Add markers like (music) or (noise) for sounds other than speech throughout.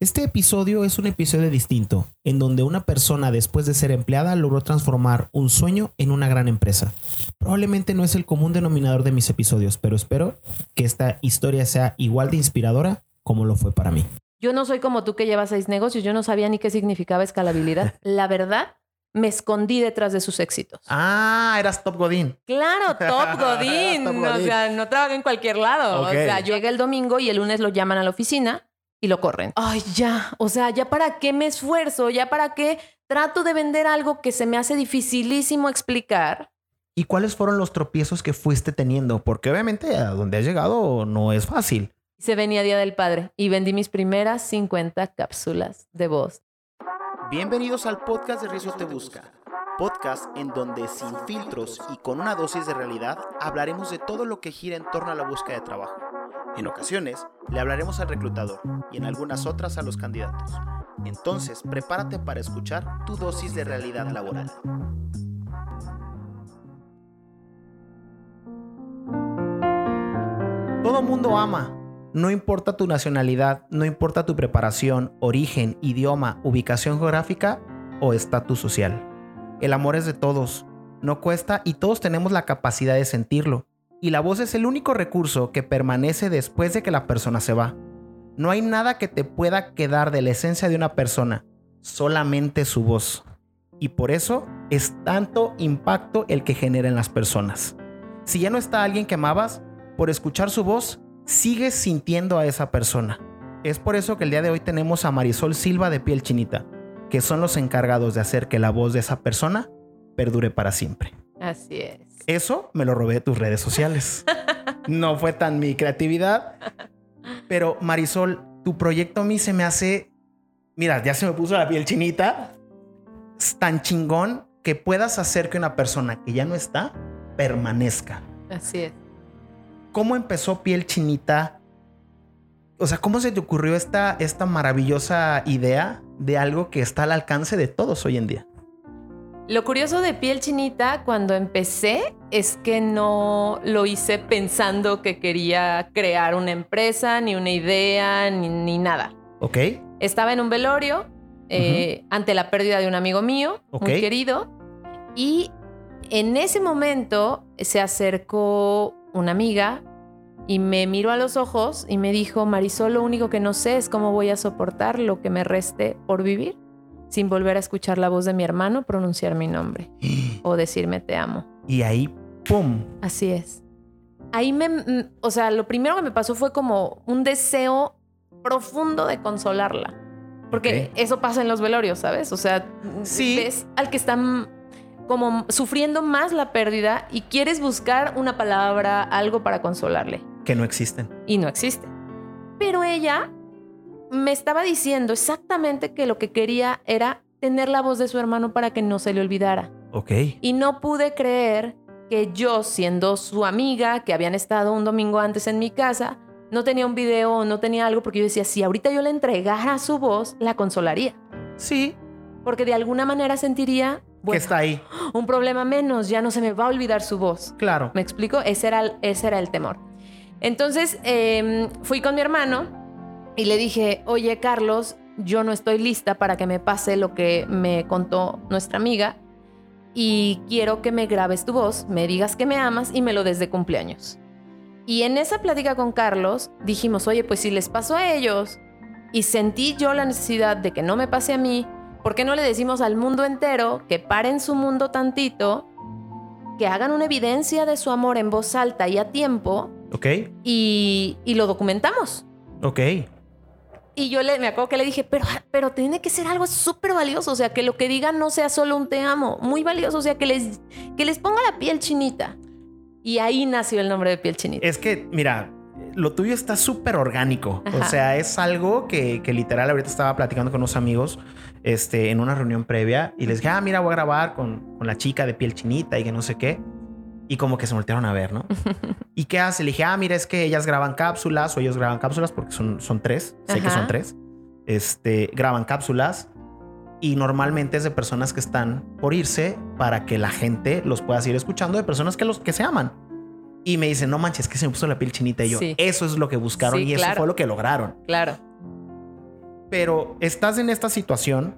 Este episodio es un episodio distinto, en donde una persona después de ser empleada logró transformar un sueño en una gran empresa. Probablemente no es el común denominador de mis episodios, pero espero que esta historia sea igual de inspiradora como lo fue para mí. Yo no soy como tú que llevas seis negocios, yo no sabía ni qué significaba escalabilidad. (laughs) La verdad, me escondí detrás de sus éxitos. Ah, eras Top Godín. Claro, Top (laughs) Godín. Top O Godín. sea, no trabajé en cualquier lado. O sea, llega el domingo y el lunes lo llaman a la oficina y lo corren. Ay, ya. O sea, ya para qué me esfuerzo, ya para qué trato de vender algo que se me hace dificilísimo explicar. ¿Y cuáles fueron los tropiezos que fuiste teniendo? Porque obviamente a donde has llegado no es fácil. Se venía Día del Padre y vendí mis primeras 50 cápsulas de voz. Bienvenidos al podcast de Rizzo Te Busca, podcast en donde sin filtros y con una dosis de realidad hablaremos de todo lo que gira en torno a la búsqueda de trabajo. En ocasiones le hablaremos al reclutador y en algunas otras a los candidatos. Entonces, prepárate para escuchar tu dosis de realidad laboral. Todo mundo ama. No importa tu nacionalidad, no importa tu preparación, origen, idioma, ubicación geográfica o estatus social. El amor es de todos, no cuesta y todos tenemos la capacidad de sentirlo. Y la voz es el único recurso que permanece después de que la persona se va. No hay nada que te pueda quedar de la esencia de una persona, solamente su voz. Y por eso es tanto impacto el que genera en las personas. Si ya no está alguien que amabas, por escuchar su voz, sigues sintiendo a esa persona. Es por eso que el día de hoy tenemos a Marisol Silva de Piel Chinita, que son los encargados de hacer que la voz de esa persona perdure para siempre. Así es. Eso me lo robé de tus redes sociales. (laughs) No fue tan mi creatividad. Pero Marisol, tu proyecto a mí se me hace... Mira, ya se me puso la piel chinita. Es tan chingón que puedas hacer que una persona que ya no está permanezca. Así es. ¿Cómo empezó Piel Chinita? O sea, ¿cómo se te ocurrió esta, esta maravillosa idea de algo que está al alcance de todos hoy en día? Lo curioso de piel chinita cuando empecé es que no lo hice pensando que quería crear una empresa, ni una idea, ni, ni nada. ¿Ok? Estaba en un velorio eh, ante la pérdida de un amigo mío, muy querido, y en ese momento se acercó una amiga y me miró a los ojos y me dijo, Marisol, lo único que no sé es cómo voy a soportar lo que me reste por vivir sin volver a escuchar la voz de mi hermano pronunciar mi nombre (gasps) o decirme te amo. Y ahí, ¡pum! Así es. Ahí me, mm, o sea, lo primero que me pasó fue como un deseo profundo de consolarla. Porque eso pasa en los velorios, ¿sabes? O sea, Sí. ves al que está mm, como sufriendo más la pérdida y quieres buscar una palabra, algo para consolarle. Que no existen. Y no existe. Pero ella me estaba diciendo exactamente que lo que quería era tener la voz de su hermano para que no se le olvidara. Ok. Y no pude creer que yo, siendo su amiga, que habían estado un domingo antes en mi casa, no tenía un video o no tenía algo, porque yo decía, si ahorita yo le entregara su voz, la consolaría. Sí, Porque de alguna manera sentiría, que bueno, está ahí. un problema menos, ya no se me va a olvidar su voz. Claro. ¿Me explico? Ese era el, ese era el temor. Entonces eh, fui con mi hermano y le dije, oye Carlos, yo no estoy lista para que me pase lo que me contó nuestra amiga y quiero que me grabes tu voz, me digas que me amas y me lo des de cumpleaños. Y en esa plática con Carlos dijimos, oye, pues si les pasó a ellos y sentí yo la necesidad de que no me pase a mí, ¿por qué no le decimos al mundo entero que paren su mundo tantito que hagan una evidencia de su amor en voz alta y a tiempo Ok. y, y lo documentamos. Ok. Y yo le, me acuerdo que le dije, pero, pero tiene que ser algo súper valioso, o sea, que lo que digan no sea solo un te amo, muy valioso, o sea, que les, que les ponga la piel chinita. Y ahí nació el nombre de piel chinita. Es que, mira, lo tuyo está súper orgánico. O sea, es algo que, que literal ahorita estaba platicando con unos amigos este, en una reunión previa y les dije, ah, mira, voy a grabar con, con la chica de piel chinita y que no sé qué. Y como que se voltearon a ver, ¿no? (laughs) ¿Y qué hace? Le dije, ah, mira, es que ellas graban cápsulas o ellos graban cápsulas porque son, son tres. Sé que son tres. Este, graban cápsulas y normalmente es de personas que están por irse para que la gente los pueda seguir escuchando, de personas que, los, que se aman. Y me dicen, no manches, es que se me puso la piel chinita. Y yo, Sí. eso es lo que buscaron Sí, y eso fue lo que lograron. Claro. Pero estás en esta situación.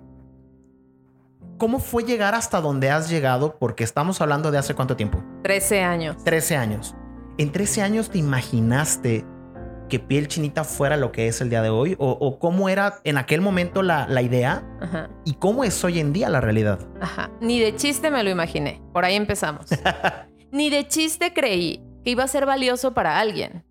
¿Cómo fue llegar hasta donde has llegado? Porque estamos hablando de hace cuánto tiempo. 13 años. 13 años. ¿En 13 años te imaginaste que piel chinita fuera lo que es el día de hoy? ¿O, o cómo era en aquel momento la, la idea? Ajá. ¿Y cómo es hoy en día la realidad? Ajá. Ni de chiste me lo imaginé. Por ahí empezamos. (laughs) Ni de chiste creí que iba a ser valioso para alguien.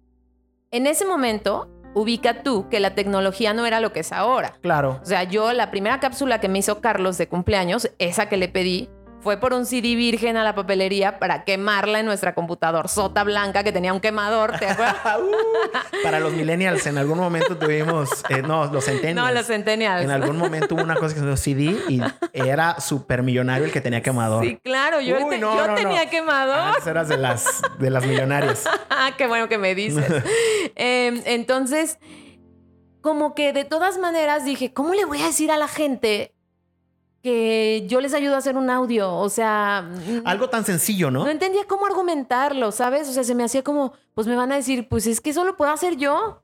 En ese momento, ubica tú que la tecnología no era lo que es ahora. Claro. O sea, yo la primera cápsula que me hizo Carlos de cumpleaños, esa que le pedí, fue por un CD virgen a la papelería para quemarla en nuestra computador sota blanca que tenía un quemador, ¿te acuerdas? (laughs) Uh, para los millennials, en algún momento tuvimos, eh, no, los centennials. no, los centennials. En algún momento hubo una cosa que se llama CD y era súper millonario el que tenía quemador. Sí, claro, yo, Uy, te- no, yo no, tenía no. quemador. Antes eras de las, de las millonarias. (laughs) Ah, qué bueno que me dices. (laughs) Eh, entonces, como que de todas maneras dije, ¿cómo le voy a decir a la gente que yo les ayudo a hacer un audio? O sea, mm, Algo tan sencillo, ¿no? no entendía cómo argumentarlo, ¿sabes? O sea, se me hacía como, pues me van a decir, pues es que eso lo puedo hacer yo.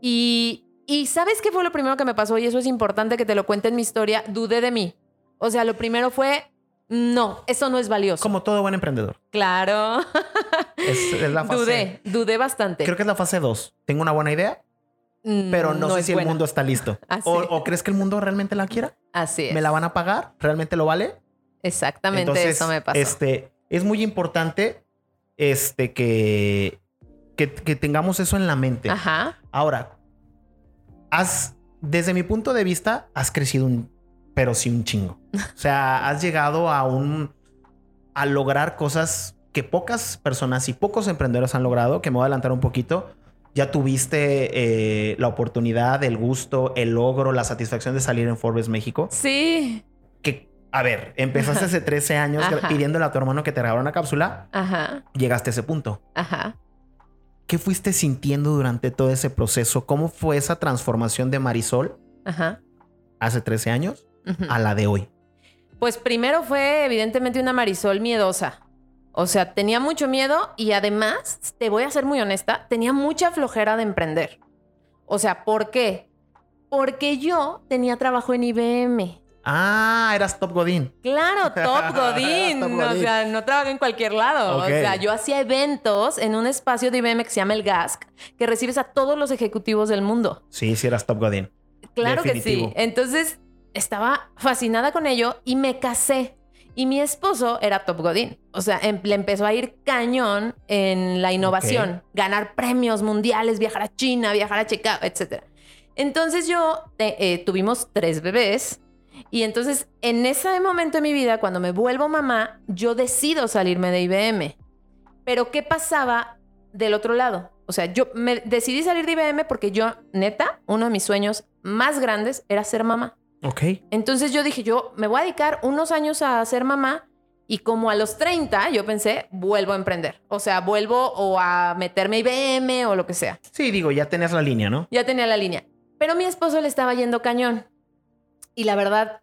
Y, y ¿sabes qué fue lo primero que me pasó? Y eso es importante que te lo cuente en mi historia. Dudé de mí. O sea, lo primero fue, no, eso no es valioso. Como todo buen emprendedor. Claro. Es, es la (laughs) fase. Dudé, dudé bastante. Creo que es la fase 2. Tengo una buena idea, pero no, sé si el mundo está listo. (laughs) O, o crees que el mundo realmente la quiera? Así es. ¿Me la van a pagar? ¿Realmente lo vale? Exactamente Entonces, eso me pasó. Este, es muy importante este, que, que, que tengamos eso en la mente. Ajá. Ahora, has, desde mi punto de vista, has crecido un, pero sí un chingo. O sea, (laughs) has llegado a un, a lograr cosas que pocas personas y pocos emprendedores han logrado, que me voy a adelantar un poquito. Ya tuviste eh, la oportunidad, el gusto, el logro, la satisfacción de salir en Forbes México. Sí. Que, a ver, empezaste hace 13 años Ajá. pidiéndole a tu hermano que te regalara una cápsula. Ajá. Llegaste a ese punto. Ajá. ¿Qué fuiste sintiendo durante todo ese proceso? ¿Cómo fue esa transformación de Marisol Ajá. hace 13 años a la de hoy? Pues primero fue evidentemente una Marisol miedosa. O sea, tenía mucho miedo y además, te voy a ser muy honesta, tenía mucha flojera de emprender. O sea, ¿por qué? Porque yo tenía trabajo en IBM. Ah, eras Top Godín. Claro, Top (laughs) Godín. Top O Godín. sea, no trabajé en cualquier lado. Ok. O sea, yo hacía eventos en un espacio de IBM que se llama el GASC, que recibes a todos los ejecutivos del mundo. Sí, sí eras Top Godín. Claro que sí. Entonces, estaba fascinada con ello y me casé. Y mi esposo era Top Godín. O sea, em- le empezó a ir cañón en la innovación. Ganar premios mundiales, viajar a China, viajar a Chicago, etc. Entonces yo te- eh, tuvimos tres bebés. Y entonces, en ese momento de mi vida, cuando me vuelvo mamá, yo decido salirme de IBM. Pero, ¿qué pasaba del otro lado? O sea, yo me decidí salir de IBM porque yo, neta, uno de mis sueños más grandes era ser mamá. Ok. Entonces yo dije, yo me voy a dedicar unos años a ser mamá y como a los 30, yo pensé, vuelvo a emprender. O sea, vuelvo o a meterme IBM o lo que sea. Sí, digo, ya tenías la línea, ¿no? Ya tenía la línea. Pero mi esposo le estaba yendo cañón. Y la verdad,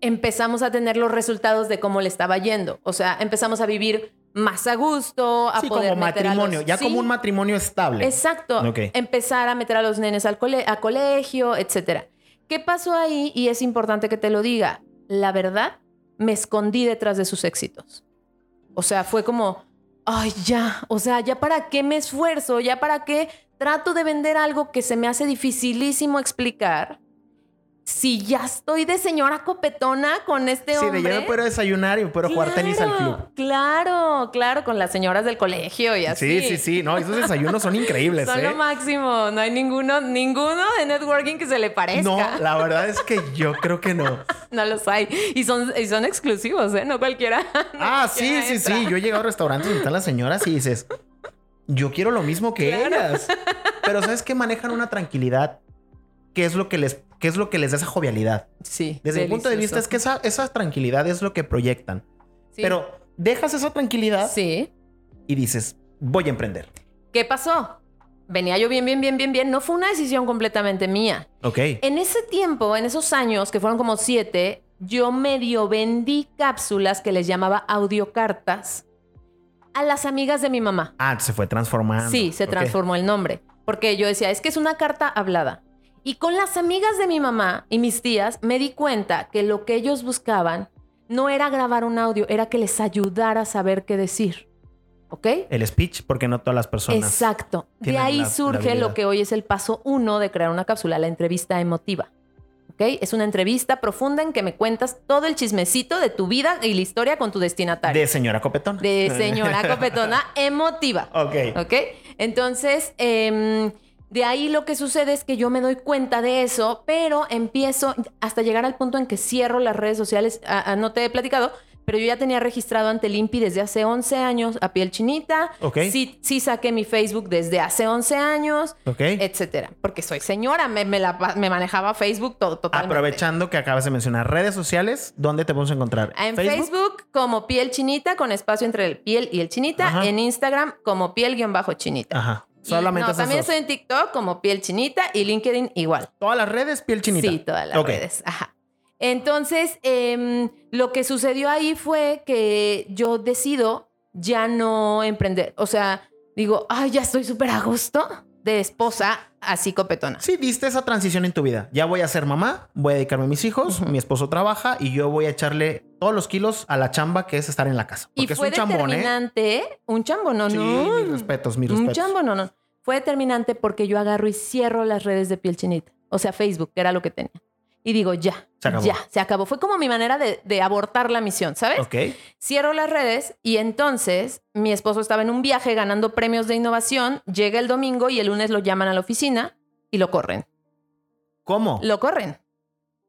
empezamos a tener los resultados de cómo le estaba yendo. O sea, empezamos a vivir más a gusto, a sí, poder como meter a los- matrimonio, ya Sí, como un matrimonio estable. Exacto. Ok. Empezar a meter a los nenes al cole- a colegio, etcétera. ¿Qué pasó ahí? Y es importante que te lo diga. La verdad, me escondí detrás de sus éxitos. O sea, fue como, ay, ya, o sea, ya para qué me esfuerzo, ya para qué trato de vender algo que se me hace dificilísimo explicar. Si ya estoy de señora copetona con este Sí, de hombre. ya me puedo desayunar y me puedo jugar tenis al club. Claro, claro, con las señoras del colegio y así. Sí, sí, sí. No, esos desayunos son increíbles, Son ¿eh? lo máximo. No hay ninguno, ninguno de networking que se le parezca. No, No, la verdad es que yo creo que (laughs) no. los hay. Y son, y son exclusivos, ¿eh? No cualquiera. (laughs) no Ah, sí, sí, entra. sí. Yo he llegado a restaurantes donde están las señoras y dices, yo quiero lo mismo que Claro. ellas. (laughs) Pero ¿sabes qué? Manejan una tranquilidad. ¿Qué es lo que les, qué es lo que les da esa jovialidad? Sí. Desde mi punto de vista es que esa, esa tranquilidad es lo que proyectan. Pero dejas esa tranquilidad Sí. y dices, voy a emprender. ¿Qué pasó? Venía yo bien, bien, bien, bien, bien. No fue una decisión completamente mía. Ok. En ese tiempo, en esos años, que fueron como siete, yo medio vendí cápsulas que les llamaba audiocartas a las amigas de mi mamá. Ah, se fue transformando. Sí, se transformó el nombre. Porque yo decía, es que es una carta hablada. Y con las amigas de mi mamá y mis tías me di cuenta que lo que ellos buscaban no era grabar un audio, era que les ayudara a saber qué decir. ¿Ok? El speech, porque no todas las personas. Exacto. De ahí la- surge lo que hoy es el paso uno de crear una cápsula, la entrevista emotiva. ¿Ok? Es una entrevista profunda en que me cuentas todo el chismecito de tu vida y la historia con tu destinatario. De señora copetona. De señora copetona (laughs) emotiva. Ok. ¿Ok? Entonces, em, de ahí lo que sucede es que yo me doy cuenta de eso, pero empiezo hasta llegar al punto en que cierro las redes sociales. Ah, ah, no te he platicado, pero yo ya tenía registrado ante el INPI desde hace 11 años a piel chinita. Ok. Sí, sí saqué mi Facebook desde hace 11 años, Ok. etcétera. Porque soy señora, me, me la me manejaba Facebook todo, totalmente. Aprovechando que acabas de mencionar redes sociales, ¿dónde te podemos encontrar? En Facebook? como piel chinita, con espacio entre el piel y el chinita. Ajá. En Instagram como piel-chinita. Ajá. Solamente no, también estoy en TikTok como piel chinita y LinkedIn igual. Todas las redes, piel chinita. Sí, todas las redes. Ajá. Entonces, em, lo que sucedió ahí fue que yo decido ya no emprender. O sea, digo, ay, ya estoy súper a gusto de esposa así copetona. Sí, diste esa transición en tu vida. Ya voy a ser mamá, voy a dedicarme a mis hijos, mi esposo trabaja y yo voy a echarle todos los kilos a la chamba que es estar en la casa. Y Porque fue es un chambón, ¿eh? determinante. Un chambo, no, Sí, no. mis respetos, mis Un respetos. chambo, no, no. Fue determinante porque yo agarro y cierro las redes de piel chinita. O sea, Facebook, que era lo que tenía. Y digo, ya, Se acabó. ya, se acabó. Fue como mi manera de, de abortar la misión, ¿sabes? Ok. Cierro las redes y entonces mi esposo estaba en un viaje ganando premios de innovación. Llega el domingo y el lunes lo llaman a la oficina y lo corren. ¿Cómo? Lo corren.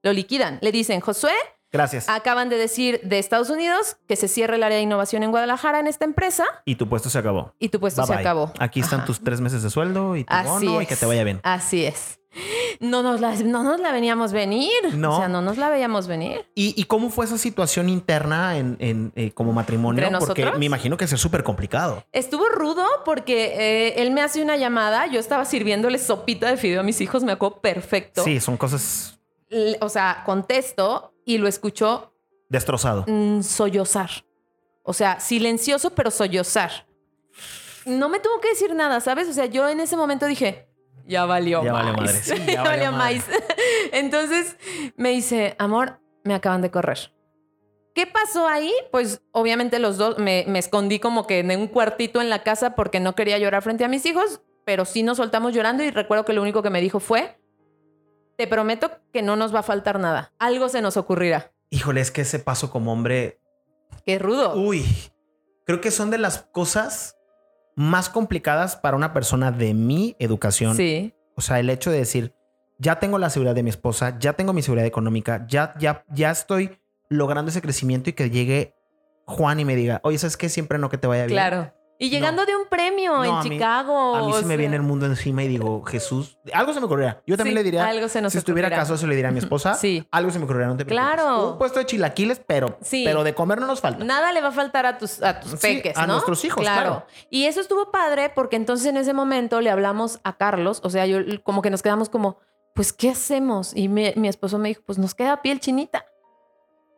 Lo liquidan. Le dicen, Josué, Gracias. acaban de decir de Estados Unidos que se cierre el área de innovación en Guadalajara en esta empresa Y tu puesto se acabó. y tu puesto Bye, se bye. acabó. Aquí están tus tres meses de sueldo y tu Así bono y que te vaya bien. Así es. No nos la, no nos la veníamos venir. No. O sea, no nos la veíamos venir. ¿Y, y cómo fue esa situación interna en, en, eh, como matrimonio? ¿Entre Porque me imagino que es súper complicado. Estuvo rudo porque eh, él me hace una llamada. Yo estaba sirviéndole sopita de fideo a mis hijos. Me acuerdo perfecto. Sí, son cosas O sea, contesto y lo escucho destrozado. mm, sollozar. O sea, silencioso, pero sollozar. No me tuvo que decir nada, ¿sabes? O sea, yo en ese momento dije, ya valió Ya valió madre. Sí, (laughs) ya ya valió valió madre. más. (laughs) Entonces me dice, amor, me acaban de correr. ¿Qué pasó ahí? Pues obviamente los dos me, me escondí como que en un cuartito en la casa porque no quería llorar frente a mis hijos, pero sí nos soltamos llorando y recuerdo que lo único que me dijo fue, te prometo que no nos va a faltar nada. Algo se nos ocurrirá. Híjole, es que ese paso como hombre Qué rudo. Uy, creo que son de las cosas más complicadas para una persona de mi educación. Sí. O sea, el hecho de decir, ya tengo la seguridad de mi esposa, ya tengo mi seguridad económica, ya, ya, ya estoy logrando ese crecimiento y que llegue Juan y me diga, oye, ¿sabes qué? Siempre no que te vaya bien. Claro. Y llegando de un premio No, en a mí- Chicago. A mí se me viene el mundo encima y digo, Jesús, algo se me ocurriría. Yo también sí, le diría, Algo se nos si estuviera caso, se le diría a mi esposa, (laughs) Sí. algo se me ocurriría, no te preocupes. Claro. Un puesto de chilaquiles, pero, Sí. pero de comer no nos falta. Nada le va a faltar a tus, a tus Sí, peques, a ¿no? nuestros hijos, claro. Y eso estuvo padre porque entonces en ese momento le hablamos a Carlos, o sea, yo como que nos quedamos como, pues, ¿qué hacemos? Y mi, mi esposo me dijo, pues nos queda piel chinita.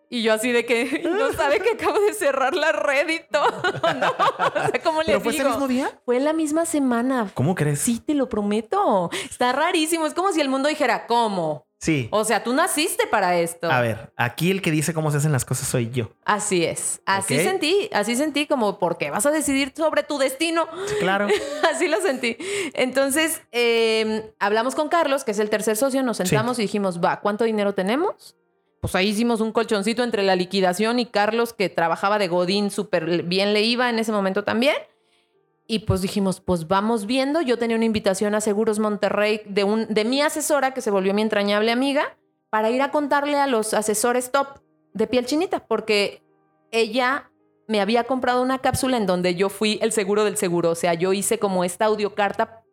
Y yo así de que (laughs) "Y no sabe que acabo de cerrar la red y todo. (laughs) no, o sea, ¿cómo le ¿Pero fue digo? ese mismo día? Fue la misma semana. ¿Cómo crees? Sí, te lo prometo. Está rarísimo. Es como si el mundo dijera, ¿cómo? Sí. O sea, tú naciste para esto. A ver, aquí el que dice cómo se hacen las cosas soy yo. Así es. Así sentí. Así sentí como, ¿por qué vas a decidir sobre tu destino? Claro. (laughs) Así lo sentí. Entonces, eh, hablamos con Carlos, que es el tercer socio, nos sentamos y dijimos, va, ¿cuánto dinero tenemos? Pues ahí hicimos un colchoncito entre la liquidación y Carlos, que trabajaba de Godín, súper bien le iba en ese momento también. Y pues dijimos, pues vamos viendo. Yo tenía una invitación a Seguros Monterrey de, un, de mi asesora, que se volvió mi entrañable amiga, para ir a contarle a los asesores top de piel chinita, porque ella me había comprado una cápsula en donde yo fui el seguro del seguro. O sea, yo hice como esta audiocarta.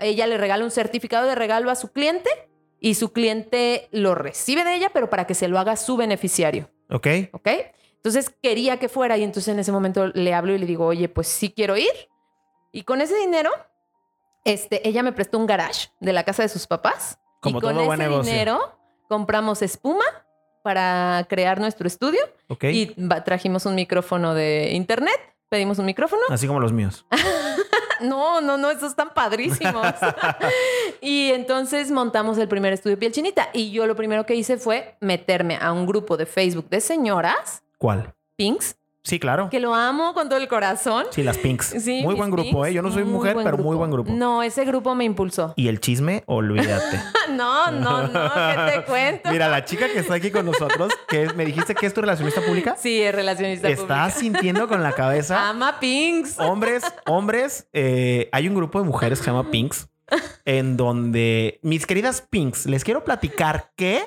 Ella le regala un certificado de regalo a su cliente y su cliente lo recibe de ella, pero para que se lo haga su beneficiario. ¿Ok? ¿Ok? Entonces quería que fuera y entonces en ese momento le hablo y le digo, oye, pues sí quiero ir. Y con ese dinero, este, ella me prestó un garage de la casa de sus papás. Como y con todo ese buen negocio. dinero compramos espuma para crear nuestro estudio ¿Ok? y trajimos un micrófono de internet pedimos un micrófono. Así como los míos. (laughs) No, no, no, esos están padrísimos. (laughs) y entonces montamos el primer estudio Piel Chinita. Y yo lo primero que hice fue meterme a un grupo de Facebook de señoras, ¿Cuál? Pinks, Sí, claro. que lo amo con todo el corazón. Sí, las Pinks. (laughs) Sí, muy buen grupo, Pinks, ¿eh? Yo no soy mujer, pero muy buen grupo. No, ese grupo me impulsó. Y el chisme, olvídate. (laughs) No, no, no, ¿qué te (laughs) cuento? Mira, la chica que está aquí con nosotros, que es- me dijiste que es tu relacionista pública, Sí, es relacionista está pública. sintiendo con la cabeza. Ama Pinks. Hombres, hombres, eh, hay un grupo de mujeres que se llama Pinks, en donde mis queridas Pinks, les quiero platicar que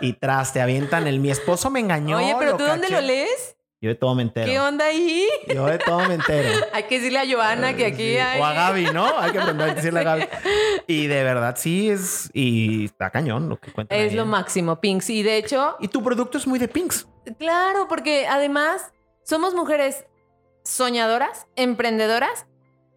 y tras te avientan el mi esposo me engañó. Oye, pero ¿tú dónde caché". lo lees? Yo de todo me entero. ¿Qué onda ahí? Yo de todo me entero. (laughs) Hay que decirle a Joana que aquí Sí. hay... O a Gaby, ¿no? Hay que aprender a decirle a Gaby. (laughs) Y de verdad sí es. Y está cañón lo que cuentan. Es ahí, lo ¿eh? máximo, Pinks. Y de hecho, Y tu producto es muy de Pinks. claro, porque además somos mujeres soñadoras, emprendedoras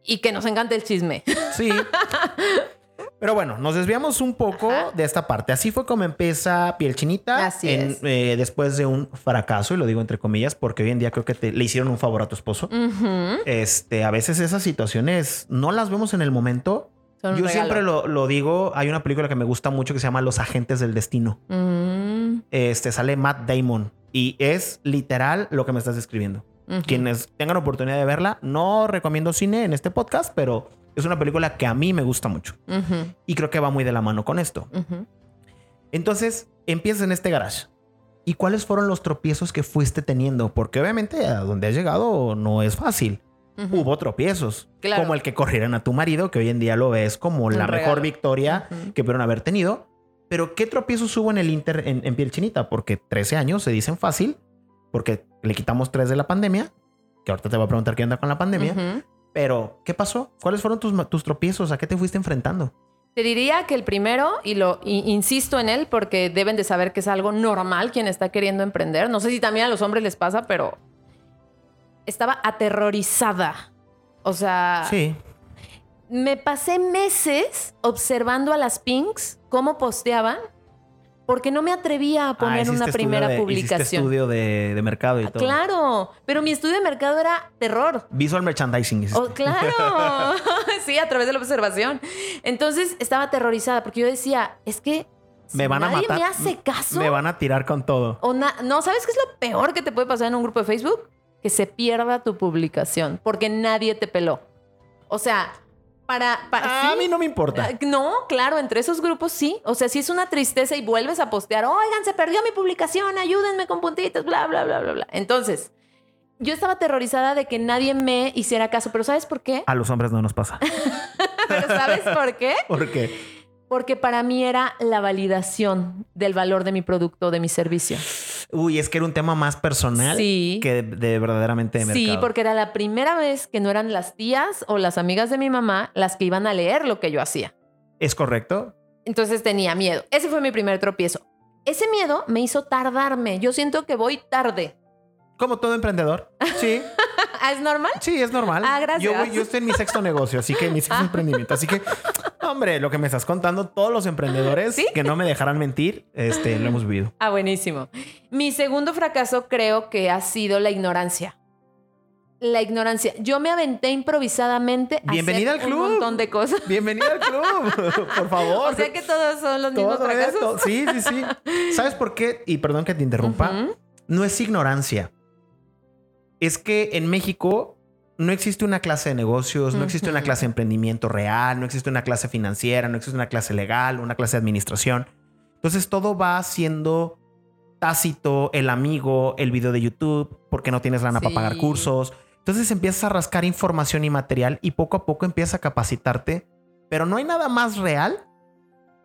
y que nos encanta el chisme. Sí. (laughs) Pero bueno, nos desviamos un poco Ajá. de esta parte. Así fue como empieza Piel Chinita. Así en- es. eh, después de un fracaso, y lo digo entre comillas, porque hoy en día creo que te- le hicieron un favor a tu esposo. Ujú. Este, a veces esas situaciones no las vemos en el momento. Son Yo siempre lo, lo digo. Hay una película que me gusta mucho que se llama Los Agentes del Destino. Mm, Este sale Matt Damon y es literal lo que me estás describiendo. ujú. Quienes tengan oportunidad de verla, no recomiendo cine en este podcast, pero es una película que a mí me gusta mucho y creo que va muy de la mano con esto. Entonces, empiezas en este garage. ¿Y cuáles fueron los tropiezos que fuiste teniendo? Porque obviamente a donde has llegado no es fácil. Hubo tropiezos, Claro. como el que corrieran a tu marido, que hoy en día lo ves como Un la regalo. mejor victoria que pudieron haber tenido. Pero ¿qué tropiezos hubo en el Inter en, en piel chinita? Porque 13 años se dicen fácil, porque le quitamos 3 de la pandemia, que ahorita te voy a preguntar qué onda con la pandemia. Pero, ¿qué pasó? ¿Cuáles fueron tus, tus tropiezos? ¿A qué te fuiste enfrentando? Te diría que el primero, y lo y- insisto en él porque deben de saber que es algo normal quien está queriendo emprender. No sé si también a los hombres les pasa, pero estaba aterrorizada. O sea, Sí. me pasé meses observando a las Pinks cómo posteaban porque no me atrevía a poner Ah, hiciste una primera de- publicación. estudio de, de mercado y Ah, todo. Claro, pero mi estudio de mercado era terror. Visual merchandising. Oh, claro, (laughs) (laughs) sí, a través de la observación. Entonces estaba aterrorizada porque yo decía, es que si Me van a nadie matar. me hace caso. Me van a tirar con todo. o no, ¿sabes qué es lo peor que te puede pasar en un grupo de Facebook? Que se pierda tu publicación porque nadie te peló. O sea, para... para Ah, sí. A mí no me importa. Ah, No, claro, entre esos grupos sí. O sea, si es una tristeza y vuelves a postear, oigan, se perdió mi publicación, ayúdenme con puntitos, bla, bla, bla, bla, bla. Entonces, yo estaba aterrorizada de que nadie me hiciera caso, pero ¿sabes por qué? A los hombres no nos pasa. (laughs) ¿Pero sabes por qué? ¿Por qué? Porque para mí era la validación del valor de mi producto, de mi servicio. Uy, es que era un tema más personal Sí. que de, de verdaderamente de Sí, mercado. porque era la primera vez que no eran las tías o las amigas de mi mamá las que iban a leer lo que yo hacía. ¿Es correcto? Entonces tenía miedo. Ese fue mi primer tropiezo. Ese miedo me hizo tardarme. Yo siento que voy tarde. Como todo emprendedor. Sí, ¿Ah, (laughs) ¿Es normal? sí, es normal. Ah, gracias. Yo, voy- yo estoy en mi sexto negocio, así que mi sexto (laughs) emprendimiento. Así que, hombre, lo que me estás contando, todos los emprendedores ¿Sí? que no me dejarán mentir, este, lo hemos vivido. Ah, buenísimo. Mi segundo fracaso creo que ha sido la ignorancia. La ignorancia. Yo me aventé improvisadamente a Bienvenida hacer al club. un montón de cosas. Bienvenido al club, (laughs) por favor. O sea que todos son los mismos fracasos. esto. Sí, sí, sí. ¿Sabes por qué? Y perdón que te interrumpa. No es ignorancia. Es que en México no existe una clase de negocios, no existe una clase de emprendimiento real, no existe una clase financiera, no existe una clase legal, una clase de administración. Entonces todo va siendo tácito, el amigo, el video de YouTube, porque no tienes lana para pagar cursos. Entonces empiezas a rascar información y material y poco a poco empiezas a capacitarte, pero no hay nada más real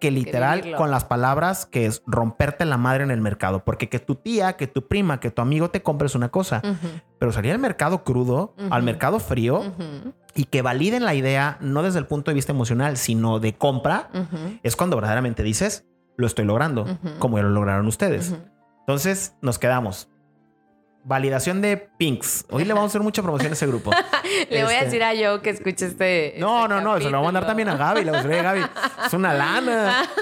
que literal con las palabras que es romperte la madre en el mercado, porque que tu tía, que tu prima, que tu amigo te compres una cosa, pero salir al mercado crudo, al mercado frío y que validen la idea no desde el punto de vista emocional, sino de compra, es cuando verdaderamente dices, lo estoy logrando, como ya lo lograron ustedes. Entonces nos quedamos. Validación de Pinks. Hoy le vamos a hacer mucha promoción a ese grupo. (laughs) Le voy a Este- decir a Joe que escuche este. No, este no, no, se lo voy a mandar capítulo. también a Gaby. La voy a decir, "Oye, Gaby, es una lana. (laughs)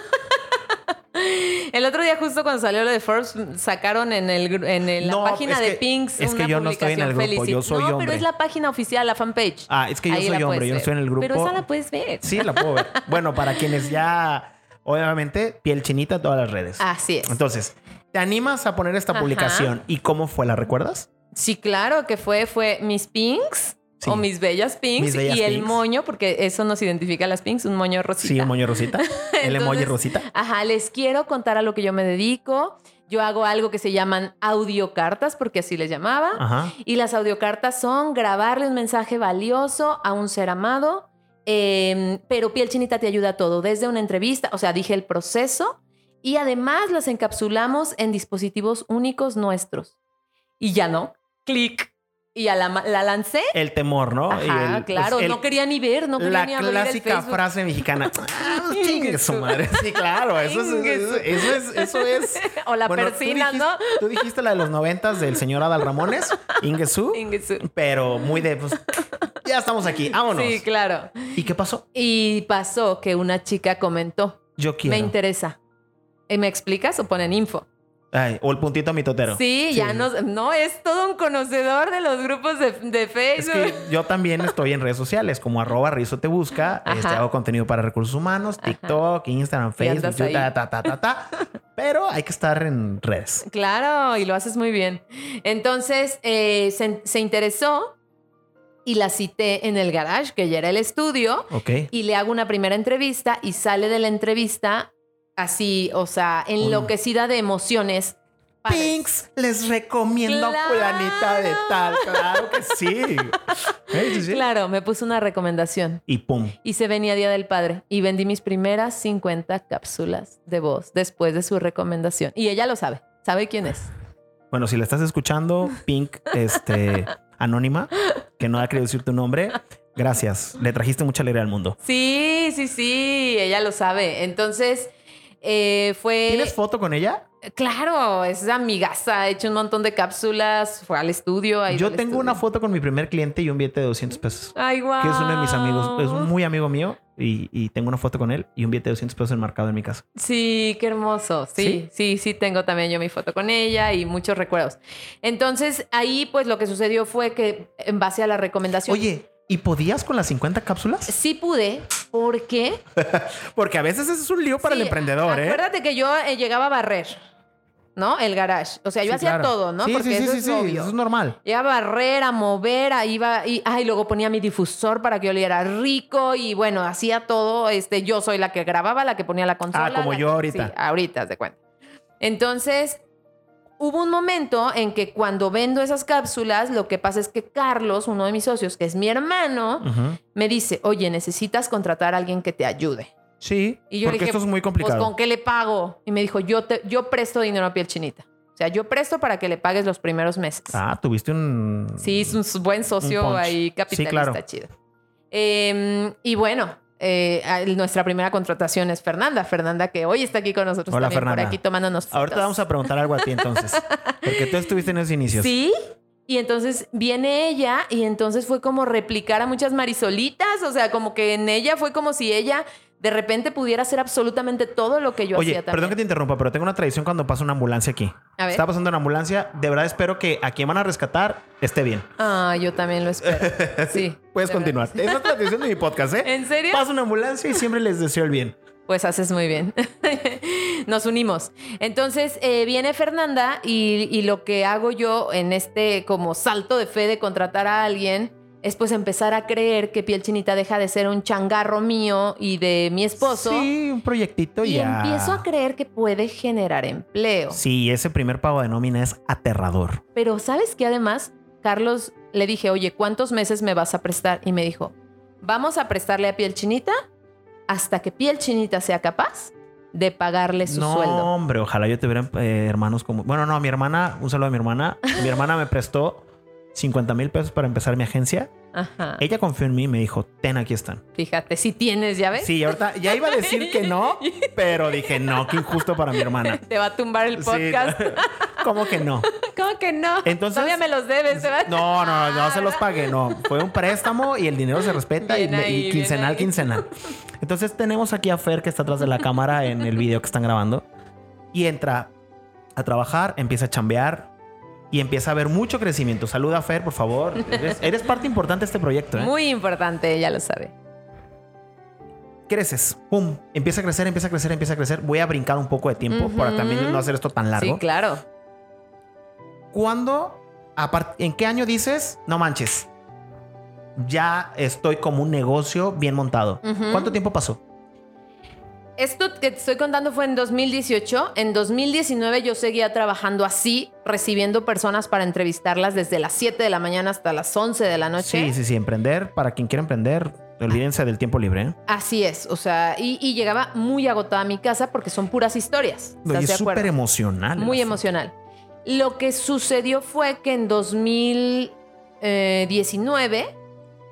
El otro día, justo cuando salió lo de Forbes, sacaron en, el, en el- la No, página de que- Pinks es que yo no estoy en el grupo, yo soy no, hombre. pero es la página oficial, la fanpage. Ah, es que yo Ahí soy hombre, yo no estoy en el grupo. Pero esa la puedes ver. Sí, la puedo ver. Bueno, para quienes ya, obviamente, piel chinita todas las redes. Así es. Entonces, ¿te animas a poner esta Ajá. publicación? ¿Y cómo fue? ¿La recuerdas? Sí, claro, que fue, fue mis Pinks. Sí. O mis bellas pinks Mis bellas y el pinks. moño, porque eso nos identifica a las pinks, un moño rosita. Sí, el moño rosita. (laughs) el emoji Entonces, rosita. Ajá, les quiero contar a lo que yo me dedico. Yo hago algo que se llaman audiocartas, porque así les llamaba. Ajá. Y las audiocartas son grabarle un mensaje valioso a un ser amado. eh, pero Piel Chinita te ayuda a todo, desde una entrevista, o sea, dije el proceso. Y además las encapsulamos en dispositivos únicos nuestros. Y ya no, clic. Y ya la, la lancé. El temor, ¿no? Y Ajá, el- claro, pues, el- no quería ni ver, no quería la ni abrir el clásica frase mexicana. (laughs) Ah, pues, chingue su madre. Sí, claro. Eso es. Eso, es. Eso es. (laughs) O la Bueno, tú persina, dijiste- ¿no? Tú dijiste la de los noventas del señor Adal Ramones, Ingesu, Ingesu. pero muy de. Pues, ya estamos aquí. Vámonos. Sí, claro. ¿Y qué pasó? Y pasó que una chica comentó, Yo quiero. me interesa. ¿Y ¿Me explicas o ponen info? Ay, o el puntito mitotero. Sí, ya no, no es todo un conocedor de los grupos de, de Es Facebook. que yo también estoy en redes sociales, como arroba Rizo te busca. Este, hago contenido para recursos humanos, TikTok, Instagram, Facebook, YouTube, ta, ta, ta, ta, ta. (laughs) Pero hay que estar en redes. Claro, y lo haces muy bien. Entonces eh, se, se interesó y la cité en el garage, que ya era el estudio, Ok. y le hago una primera entrevista y sale de la entrevista así, o sea, enloquecida de emociones. Pinks, les recomiendo Claro. fulanita de tal. Claro que sí. Sí, sí, sí. Claro, me puso una recomendación. Y pum. Y se venía Día del Padre y vendí mis primeras 50 cápsulas de voz después de su recomendación. Y ella lo sabe, sabe quién es. Bueno, si le estás escuchando, Pink, este, anónima, que no ha querido decir tu nombre, gracias. Le trajiste mucha alegría al mundo. Sí, sí, sí, ella lo sabe. Entonces, eh, fue... ¿Tienes foto con ella? Claro, es amigaza, ha hecho un montón de cápsulas, fue al estudio. Yo al tengo una foto con mi primer cliente y un billete de 200 pesos. Ay, guau. Que es uno de mis amigos, es un muy amigo mío y, y tengo una foto con él y un billete de 200 pesos enmarcado en mi casa. Sí, qué hermoso. Sí, sí, sí, tengo también yo mi foto con ella y muchos recuerdos. Entonces, ahí pues lo que sucedió fue que en base a la recomendación... Oye, ¿y podías con las 50 cápsulas? Sí pude, porque... (laughs) Porque a veces ese es un lío para el emprendedor, ¿eh? Acuérdate que yo eh, llegaba a barrer, ¿no? El garage. O sea, yo Sí, hacía claro. todo, ¿no? Sí, Porque sí, sí, eso sí, es obvio. eso es normal. Llegaba a barrer, a mover, a iba y ay, luego ponía mi difusor para que oliera rico y bueno, hacía todo. Este, yo soy la que grababa, la que ponía la consola. Ah, como yo que- ahorita. Ahorita, de cuenta. Entonces, hubo un momento en que cuando vendo esas cápsulas, lo que pasa es que Carlos, uno de mis socios, que es mi hermano, me dice, oye, necesitas contratar a alguien que te ayude. Sí, Y yo le porque dije, esto es muy Pues, complicado. ¿con qué le pago? Y me dijo, yo, te, yo presto dinero a piel chinita. O sea, yo presto para que le pagues los primeros meses. Ah, tuviste un... Sí, es un buen socio ahí, capitalista claro. chido. Eh, y bueno, eh, nuestra primera contratación es Fernanda. Fernanda, que hoy está aquí con nosotros Hola, también Fernanda. por aquí tomándonos fotos. Ahorita vamos a preguntar algo a ti entonces. Porque tú estuviste en esos inicios. Sí. Y entonces viene ella y entonces fue como replicar a muchas marisolitas. O sea, como que en ella fue como si ella de repente pudiera hacer absolutamente todo lo que yo Oye, hacía también. perdón que te interrumpa, pero tengo una tradición cuando pasa una ambulancia aquí. A ver. Está pasando una ambulancia. De verdad espero que a quien van a rescatar esté bien. Ah, yo también lo espero. (laughs) Sí. Puedes de continuar. Esa es la tradición de mi podcast, ¿eh? ¿En serio? Pasa una ambulancia y siempre les deseo el bien. Pues haces muy bien. (laughs) Nos unimos. Entonces eh, viene Fernanda y, y lo que hago yo en este como salto de fe de contratar a alguien es pues empezar a creer que Piel Chinita deja de ser un changarro mío y de mi esposo. Sí, un proyectito y ya. empiezo a creer que puede generar empleo. Sí, ese primer pago de nómina es aterrador. Pero sabes que además, Carlos le dije, oye, ¿cuántos meses me vas a prestar? Y me dijo, vamos a prestarle a Piel Chinita hasta que Piel Chinita sea capaz de pagarle su no, sueldo. hombre, ojalá yo tuviera eh, hermanos como. Bueno, no, mi hermana, un saludo a mi hermana. Mi hermana me prestó 50 mil pesos para empezar mi agencia. Ajá. Ella confió en mí y me dijo, ten, aquí están. Fíjate, si tienes, ¿ya ves? Sí, ahorita ya iba a decir que no, (laughs) pero dije, no, qué injusto para mi hermana. (laughs) Te va a tumbar el Sí, podcast. (laughs) ¿Cómo que no? ¿Cómo que no? Entonces- Todavía me los debes, ¿verdad? No, no, no se los pagué, no. Fue un préstamo y el dinero se respeta y, ahí, y quincenal, quincenal. Entonces tenemos aquí a Fer que está atrás de la cámara en el video que están grabando. Y entra a trabajar, empieza a chambear y empieza a ver mucho crecimiento. Saluda a Fer, por favor. Eres, eres parte importante de este proyecto. ¿eh? Muy importante, ella lo sabe. Creces, pum, empieza a crecer, empieza a crecer, empieza a crecer. Voy a brincar un poco de tiempo para también no hacer esto tan largo. Sí, claro. ¿Cuándo, en qué año dices, no manches, ya estoy como un negocio bien montado? ¿Cuánto tiempo pasó? Esto que te estoy contando fue en 2018. En 2019 yo seguía trabajando así, recibiendo personas para entrevistarlas desde las 7 de la mañana hasta las 11 de la noche. Sí, sí, sí, emprender, para quien quiera emprender, olvídense del tiempo libre. ¿eh? Así es, o sea, y, y llegaba muy agotada a mi casa porque son puras historias. Y ¿Estás es súper emocional. Muy emocional. Lo que sucedió fue que en 2019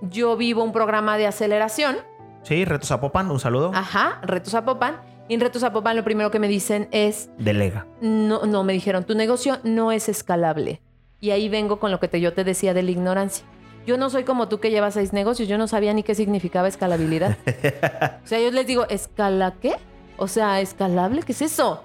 yo vivo un programa de aceleración. Sí, Retos Zapopan, un saludo. ajá, Retos Zapopan, y en Retos Zapopan lo primero que me dicen es, Delega. no, no, me dijeron, tu negocio no es escalable. Y ahí vengo con lo que te, yo te decía de la ignorancia. Yo no soy como tú que llevas seis negocios, yo no sabía ni qué significaba escalabilidad. (laughs) o sea, yo les digo, ¿escala qué? O sea, ¿escalable? ¿Qué es eso?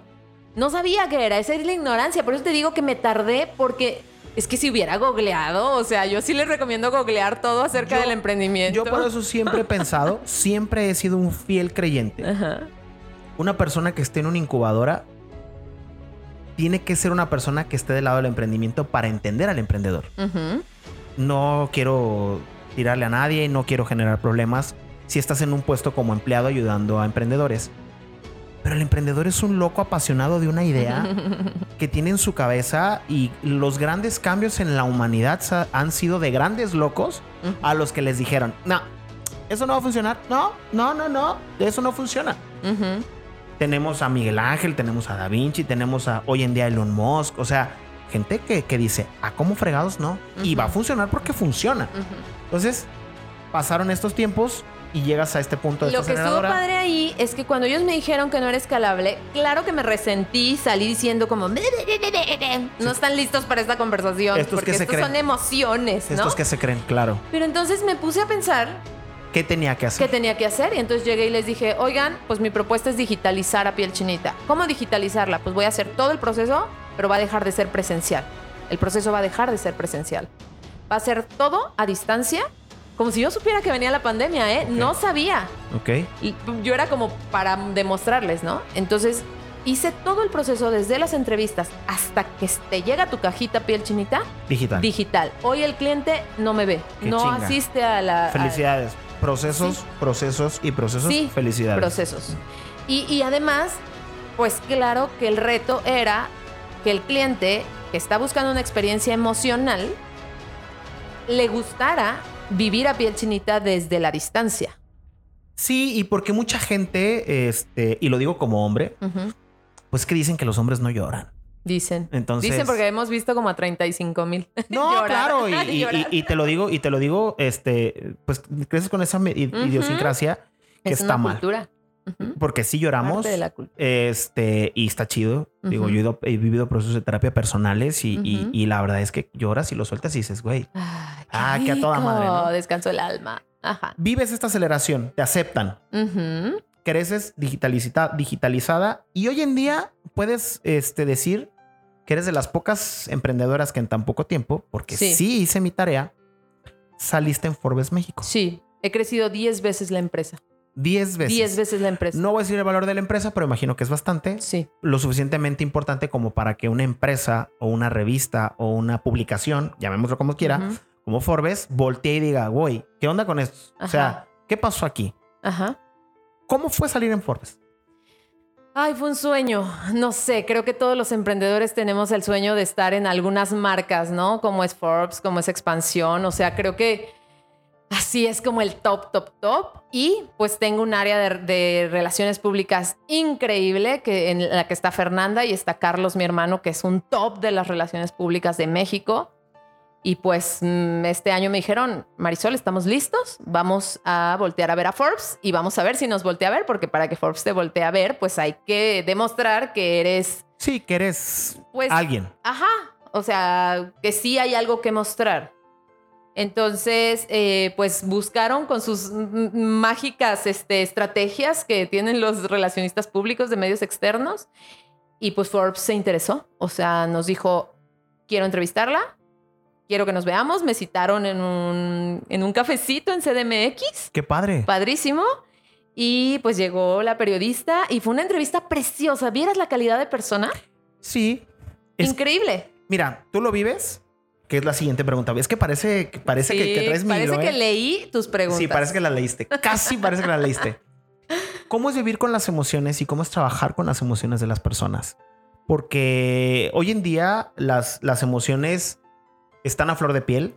No sabía qué era, esa es la ignorancia. Por eso te digo que me tardé porque es que si hubiera googleado, o sea, yo sí les recomiendo googlear todo acerca Yo- del emprendimiento. Yo por eso siempre he pensado, (laughs) siempre he sido un fiel creyente. Ajá. Una persona que esté en una incubadora tiene que ser una persona que esté del lado del emprendimiento para entender al emprendedor. No quiero tirarle a nadie, no quiero generar problemas si estás en un puesto como empleado ayudando a emprendedores. Pero el emprendedor es un loco apasionado de una idea (laughs) que tiene en su cabeza y los grandes cambios en la humanidad han sido de grandes locos a los que les dijeron, no, eso no va a funcionar, no, no, no, no, eso no funciona. Tenemos a Miguel Ángel, tenemos a Da Vinci, tenemos a hoy en día Elon Musk, o sea, gente que, que dice, ¿a cómo fregados no? Y va a funcionar porque funciona. Entonces, pasaron estos tiempos y llegas a este punto de Lo que estuvo padre ahí es que cuando ellos me dijeron que no era escalable, claro que me resentí, salí diciendo como no están listos para esta conversación Estos porque que se estos creen. son emociones, ¿no? Estos que se creen, claro. Pero entonces me puse a pensar ¿Qué tenía que hacer? qué tenía que hacer y entonces llegué y les dije, oigan, pues mi propuesta es digitalizar a piel chinita. ¿Cómo digitalizarla? Pues voy a hacer todo el proceso, pero va a dejar de ser presencial. El proceso va a dejar de ser presencial. Va a ser todo a distancia, como si yo supiera que venía la pandemia, ¿eh? No sabía. Ok. Y yo era como para demostrarles, ¿no? Entonces hice todo el proceso desde las entrevistas hasta que te llega tu cajita piel chinita Digital. digital. Hoy el cliente no me ve, Qué no chinga. asiste a la a- Felicidades. Procesos, Sí. procesos y procesos. Sí, Felicidades. procesos. Y, y además, pues claro que el reto era que el cliente que está buscando una experiencia emocional le gustara vivir a piel chinita desde la distancia. Sí, y porque mucha gente, este, y lo digo como hombre, pues que dicen que los hombres no lloran. Dicen. Entonces. Dicen porque hemos visto como a 35 mil. (laughs) No, claro, y, (laughs) y- y- y te lo digo, y te lo digo, este, pues creces con esa idiosincrasia que es está una mal. cultura. Porque sí lloramos. De la. Este, y está chido. Digo, yo he, ido- he vivido procesos de terapia personales y, la verdad es que lloras y lo sueltas y dices, güey, Ay, qué Ah, que a toda madre, ¿no? Descanso el alma. Ajá. vives esta aceleración, te aceptan, creces digitalizada, digitalizada y hoy en día puedes este, decir que eres de las pocas emprendedoras que en tan poco tiempo, porque Sí. sí, hice mi tarea, saliste en Forbes México. Sí, he crecido 10 veces la empresa. 10 veces. 10 veces la empresa. No voy a decir el valor de la empresa, pero imagino que es bastante. Sí. Lo suficientemente importante como para que una empresa o una revista o una publicación, llamémoslo como quiera, como Forbes, voltee y diga, güey, ¿qué onda con esto? O sea. ¿qué pasó aquí? Ajá. ¿Cómo fue salir en Forbes? Ay, fue un sueño. No sé, creo que todos los emprendedores tenemos el sueño de estar en algunas marcas, ¿no? Como es Forbes, como es Expansión. O sea, creo que así es como el top, top, top. Y pues tengo un área de, de relaciones públicas increíble, que en la que está Fernanda y está Carlos, mi hermano, que es un top de las relaciones públicas de México. Y pues mm, este año me dijeron, Marisol, ¿estamos listos? Vamos a voltear a ver a Forbes y vamos a ver si nos voltea a ver, porque para que Forbes te voltee a ver, pues hay que demostrar que eres, Sí, que eres pues, alguien. ajá, o sea, que sí hay algo que mostrar. Entonces, eh, pues buscaron con sus mágicas este, estrategias que tienen los relacionistas públicos de medios externos Y pues Forbes se interesó. O sea, nos dijo, quiero entrevistarla, quiero que nos veamos. Me citaron en un, en un cafecito en CDMX. Qué padre. Padrísimo. Y pues llegó la periodista y fue una entrevista preciosa. ¿Vieras la calidad de persona? Sí. Es- Increíble. Mira, ¿tú lo vives? Que es la siguiente pregunta. Es que parece, que- parece que, Sí, que traes mi Parece que ¿eh? leí tus preguntas. Sí, parece que la leíste. Casi parece que la leíste. (laughs) ¿Cómo es vivir con las emociones y cómo es trabajar con las emociones de las personas? Porque hoy en día las, las emociones están a flor de piel,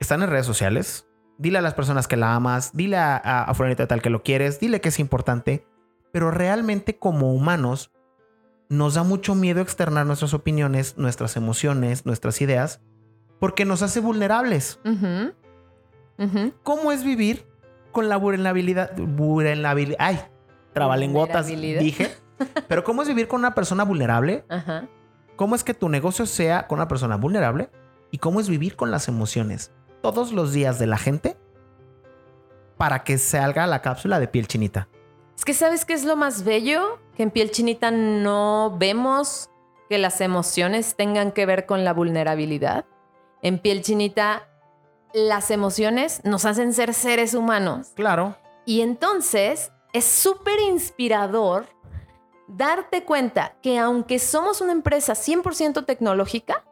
están en redes sociales. Dile a las personas que la amas, dile a, a, tal que lo quieres, dile que es importante. Pero realmente como humanos nos da mucho miedo externar nuestras opiniones, nuestras emociones, nuestras ideas, porque nos hace vulnerables. ¿Cómo es vivir con la vulnerabilidad? Vulnerabilidad. Ay, trabalenguotas, dije. Pero ¿cómo es vivir con una persona vulnerable? Ajá. ¿Cómo es que tu negocio sea con una persona vulnerable? ¿Y cómo es vivir con las emociones todos los días de la gente para que salga la cápsula de piel chinita? Es que sabes qué es lo más bello, que en piel chinita no vemos que las emociones tengan que ver con la vulnerabilidad. En piel chinita las emociones nos hacen ser seres humanos Claro. y entonces es súper inspirador darte cuenta que aunque somos una empresa 100% tecnológica,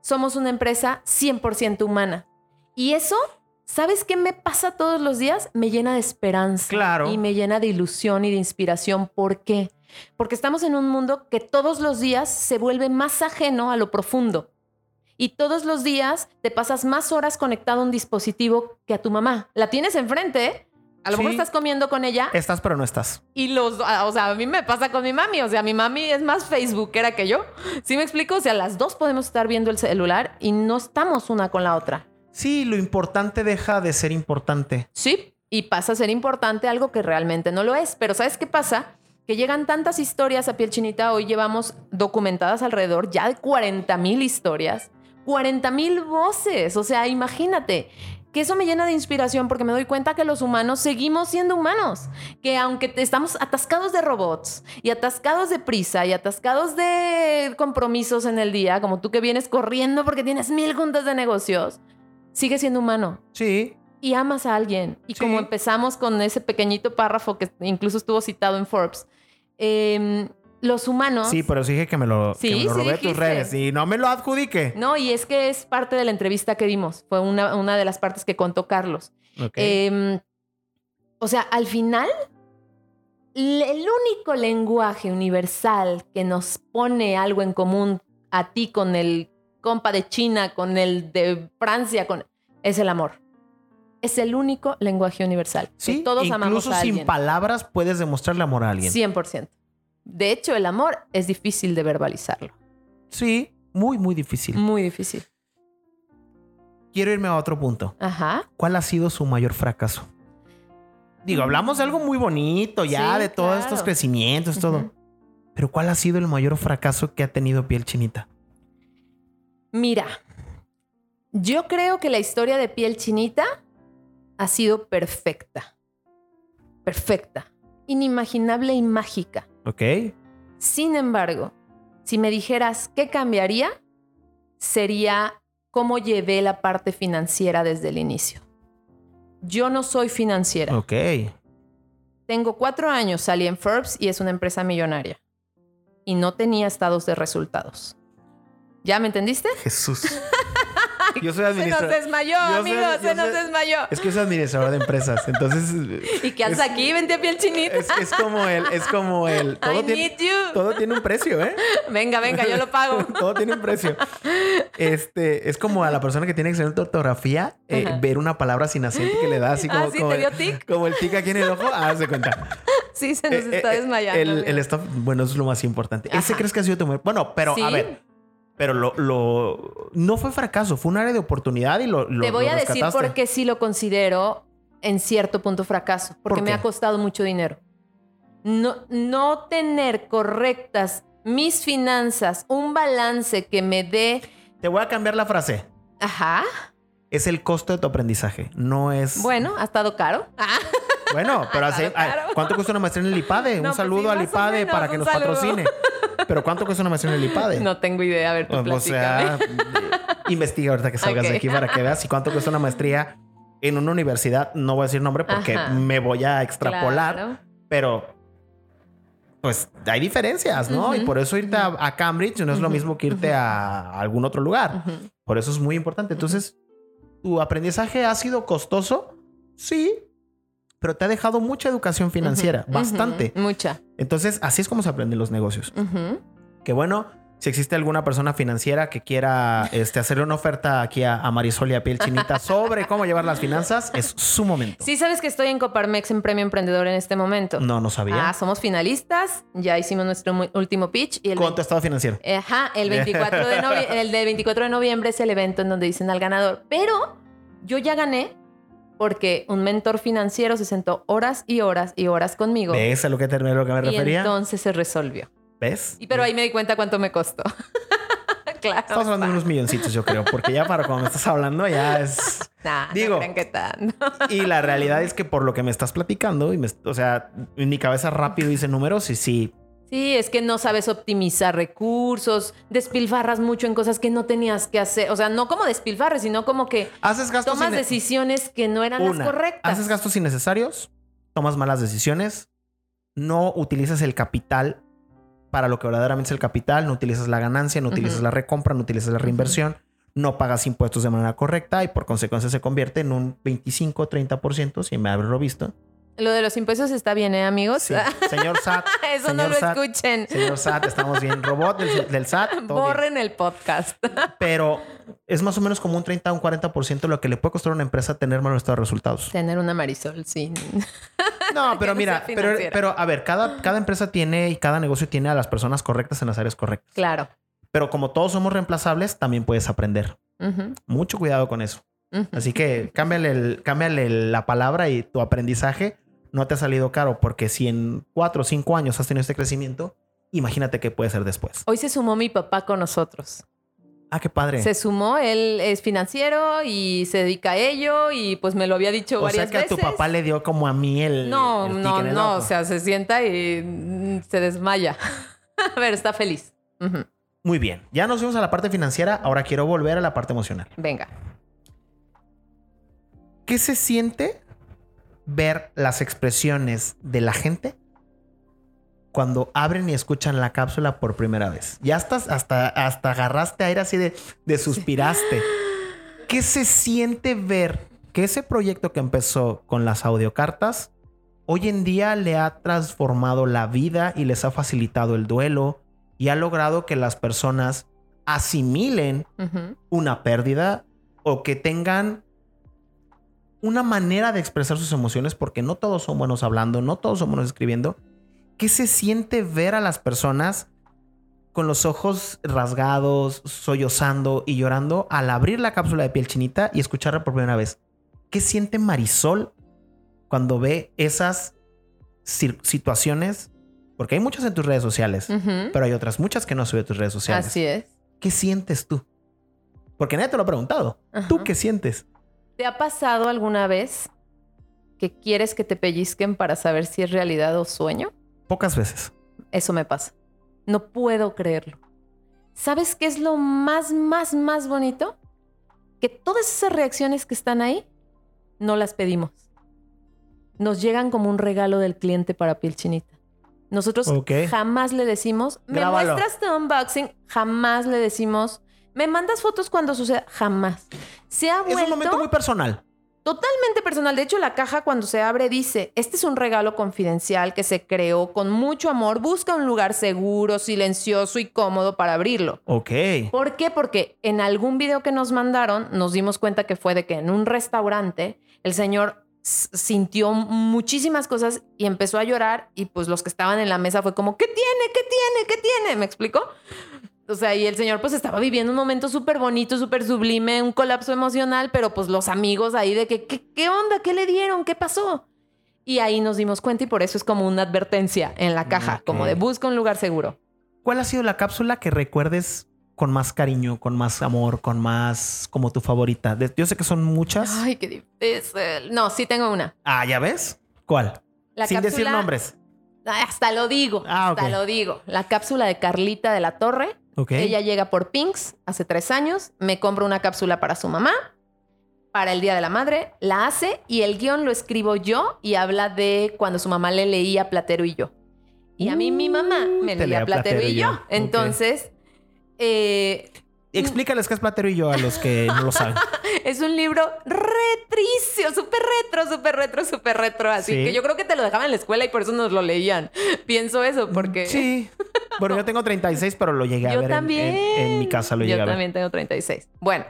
somos una empresa 100% humana. Y eso, ¿sabes qué me pasa todos los días? Me llena de esperanza. Claro. Y me llena de ilusión y de inspiración. ¿Por qué? Porque estamos en un mundo que todos los días se vuelve más ajeno a lo profundo. Y todos los días te pasas más horas conectado a un dispositivo que a tu mamá. La tienes enfrente, ¿eh? A lo Sí. mejor estás comiendo con ella Estás pero no estás. y los, ah, o sea, a mí me pasa con mi mami, o sea, mi mami es más facebookera que yo. ¿Sí me explico? O sea, las dos podemos estar viendo el celular y no estamos una con la otra. Sí, lo importante deja de ser importante. Sí, y pasa a ser importante algo que realmente no lo es. Pero ¿sabes qué pasa? Que llegan tantas historias a piel chinita, hoy llevamos documentadas alrededor ya de 40 mil historias, 40 mil voces, o sea, imagínate. Que eso me llena de inspiración porque me doy cuenta que los humanos seguimos siendo humanos. Que aunque estamos atascados de robots y atascados de prisa y atascados de compromisos en el día, como tú que vienes corriendo porque tienes mil juntas de negocios, sigues siendo humano Sí. y amas a alguien. Y Sí. como empezamos con ese pequeñito párrafo que incluso estuvo citado en Forbes, em, los humanos... Sí, pero sí dije que me lo, que Sí, me lo sí robé de tus redes y no me lo adjudique. No, y es que es parte de la entrevista que dimos. Fue una, una de las partes que contó Carlos. Ok. Em, o sea, al final, el único lenguaje universal que nos pone algo en común a ti con el compa de China, con el de Francia, con es el amor. Es el único lenguaje universal. sí, que todos amamos incluso a sin alguien. palabras puedes demostrarle amor a alguien. 100%. De hecho, el amor es difícil de verbalizarlo. Sí, muy, muy difícil. Muy difícil. Quiero irme a otro punto. Ajá. ¿Cuál ha sido su mayor fracaso? Digo, hablamos de algo muy bonito ya, Sí, de todos claro. estos crecimientos, todo. Pero ¿cuál ha sido el mayor fracaso que ha tenido piel chinita? Mira, yo creo que la historia de piel chinita ha sido perfecta. Perfecta. Inimaginable y mágica. ¿Ok? Sin embargo, si me dijeras qué cambiaría, sería cómo llevé la parte financiera desde el inicio. Yo no soy financiera. Ok. Tengo cuatro años, salí en Forbes y es una empresa millonaria. Y no tenía estados de resultados. ¿Ya me entendiste? Jesús. (laughs) (laughs) Yo soy Se nos administrador. desmayó, amigo, se nos desmayó. Es que soy administrador de empresas. Entonces, (laughs) ¿Y qué haces es- aquí? Vente a piel chinita. es, es como el, es como el. (laughs) I Todo tiene, need you. todo tiene un precio, ¿eh? Venga, venga, yo lo pago. todo tiene un precio. Este, es como a la persona que tiene excelente ortografía, eh, ver una palabra sin acento que le da así como, Ah, ¿sí? como, ¿Te dio tic? como el tic aquí en el ojo. Ah, se cuenta. Sí, se nos Eh, está eh, desmayando. El, el stop, bueno, eso es lo más importante. Ese crees que ha sido tu Bueno, pero Sí. a ver. Pero lo, lo- no fue fracaso, fue un área de oportunidad y lo, lo Te voy lo a decir por qué sí lo considero en cierto punto fracaso. Porque ¿Por me ha costado mucho dinero. No, no tener correctas mis finanzas, un balance que me dé. Te voy a cambiar la frase. Ajá. Es el costo de tu aprendizaje, no es. Bueno, ha estado caro. Ah, Bueno, pero (laughs) hace- Claro, claro. ¿cuánto cuesta una maestría en el IPADE? No, un pues saludo sí, al IPADE menos, para que nos saludo. patrocine. (laughs) Pero ¿cuánto cuesta una maestría en el IPADE? No tengo idea. A ver, tú o, o sea, (laughs) investiga ahorita que salgas de aquí para que veas y cuánto cuesta una maestría en una universidad. No voy a decir nombre porque Ajá. me voy a extrapolar, Claro. pero pues hay diferencias, ¿no? Y por eso irte a, a Cambridge no es lo mismo que irte a algún otro lugar. Por eso es muy importante. Entonces, ¿tu aprendizaje ha sido costoso? Sí, pero te ha dejado mucha educación financiera, bastante. Mucha. Entonces, así es como se aprenden los negocios. Que bueno, si existe alguna persona financiera que quiera este, hacerle una oferta aquí a, a Marisol y a Piel Chinita (laughs) sobre cómo llevar las finanzas, es su momento. Sí, sabes que estoy en Coparmex en Premio Emprendedor en este momento. No, no sabía. Ah, somos finalistas. Ya hicimos nuestro último pitch. Y el ¿Con tu estado financiero? Ajá, el (laughs) 24 de el del 24 de noviembre es el evento en donde dicen al ganador. Pero yo ya gané porque un mentor financiero se sentó horas y horas y horas conmigo. ¿Ves a lo que, te- a lo que me y refería? entonces se resolvió. ¿Ves? Y pero ahí me di cuenta cuánto me costó. (laughs) claro. Estamos hablando de unos milloncitos, yo creo, porque ya para cuando me estás hablando ya es... (laughs) Nah, Digo- no que tanto. (laughs) Y la realidad es que por lo que me estás platicando, y me, o sea, en mi cabeza rápido hice números y sí, Sí, es que no sabes optimizar recursos, despilfarras mucho en cosas que no tenías que hacer. O sea, no como despilfarres, sino como que haces gastos tomas decisiones que no eran Una, las correctas. Haces gastos innecesarios, tomas malas decisiones, no utilizas el capital para lo que verdaderamente es el capital, no utilizas la ganancia, no utilizas la recompra, no utilizas la reinversión, no pagas impuestos de manera correcta y por consecuencia se convierte en un 25-30%, si me habré visto. Lo de los impuestos está bien, ¿eh, amigos? Sí. Señor SAT, (laughs) Eso no lo SAT, escuchen. señor SAT, estamos bien. Robot del, (laughs) del SAT, todo bien. Borren el podcast. (laughs) Pero es más o menos como un 30 o un 40% lo que le puede costar a una empresa tener malos estados de resultados. Tener una Marisol, sí. No, pero mira, pero, pero a ver, cada, cada empresa tiene y cada negocio tiene a las personas correctas en las áreas correctas. Claro. Pero como todos somos reemplazables, también puedes aprender. Mucho cuidado con eso. Así que cámbiale, el- cámbiale la palabra y tu aprendizaje no te ha salido caro, porque si en cuatro o cinco años has tenido este crecimiento, imagínate qué puede ser después. Hoy se sumó mi papá con nosotros. Ah, qué padre. Se sumó, él es financiero y se dedica a ello y pues me lo había dicho o varias sea que a veces. tu papá le dio como a mí el. No, el no, el no, ojo. o sea, se sienta y mm, se desmaya. (laughs) a ver, está feliz. Muy bien. Ya nos fuimos a la parte financiera. Ahora quiero volver a la parte emocional. Venga. ¿Qué se siente ver las expresiones de la gente cuando abren y escuchan la cápsula por primera vez? Ya estás hasta, hasta agarraste aire así de, de suspiraste. ¿Qué se siente ver que ese proyecto que empezó con las audiocartas hoy en día le ha transformado la vida y les ha facilitado el duelo y ha logrado que las personas asimilen una pérdida o que tengan una manera de expresar sus emociones porque no todos son buenos hablando, no todos son buenos escribiendo. ¿Qué se siente ver a las personas con los ojos rasgados, sollozando y llorando al abrir la cápsula de piel chinita y escucharla por primera vez? ¿Qué siente Marisol cuando ve esas situaciones? Porque hay muchas en tus redes sociales, pero hay otras muchas que no sube a tus redes sociales. Así es. ¿Qué sientes tú? Porque nadie te lo ha preguntado. ¿Tú qué sientes? ¿Te ha pasado alguna vez que quieres que te pellizquen para saber si es realidad o sueño? Pocas veces. Eso me pasa. No puedo creerlo. ¿Sabes qué es lo más, más, más bonito? Que todas esas reacciones que están ahí, no las pedimos. Nos llegan como un regalo del cliente para piel chinita. Nosotros jamás le decimos, me Grábalo. muestras tu unboxing, jamás le decimos, me mandas fotos cuando suceda, jamás. Se ha Es un momento muy personal. Totalmente personal. De hecho, la caja cuando se abre dice, este es un regalo confidencial que se creó con mucho amor. Busca un lugar seguro, silencioso y cómodo para abrirlo. Ok. ¿Por qué? Porque en algún video que nos mandaron nos dimos cuenta que fue de que en un restaurante el señor sintió muchísimas cosas y empezó a llorar y pues los que estaban en la mesa fue como, ¿qué tiene? ¿Qué tiene? ¿Qué tiene? ¿Me explico? O sea, y el señor pues estaba viviendo un momento súper bonito, súper sublime, un colapso emocional, pero pues los amigos ahí de que, ¿qué, ¿qué onda? ¿Qué le dieron? ¿Qué pasó? Y ahí nos dimos cuenta y por eso es como una advertencia en la caja, como de busca un lugar seguro. ¿Cuál ha sido la cápsula que recuerdes con más cariño, con más amor, con más como tu favorita? Yo sé que son muchas. Ay, qué difícil. No, sí tengo una. Ah, ¿ya ves? ¿Cuál? La Sin decir nombres. Hasta lo digo, Ah, hasta lo digo. La cápsula de Carlita de la Torre. Ella llega por Pinks hace tres años, me compra una cápsula para su mamá, para el Día de la Madre, la hace y el guion lo escribo yo y habla de cuando su mamá le leía Platero y yo. Y a mí mi mamá me Te leía leía Platero, y yo. Entonces, eh, Explícales qué es Platero y yo a los que no lo saben. (laughs) es un libro retricio, súper retro, súper retro, súper retro. Así Sí. que yo creo que te lo dejaban en la escuela y por eso nos lo leían. Pienso eso, porque... Sí. Bueno, yo tengo 36, pero lo llegué a Yo ver en- también. En, en mi casa. Lo llegué Yo a ver. también tengo 36. Bueno,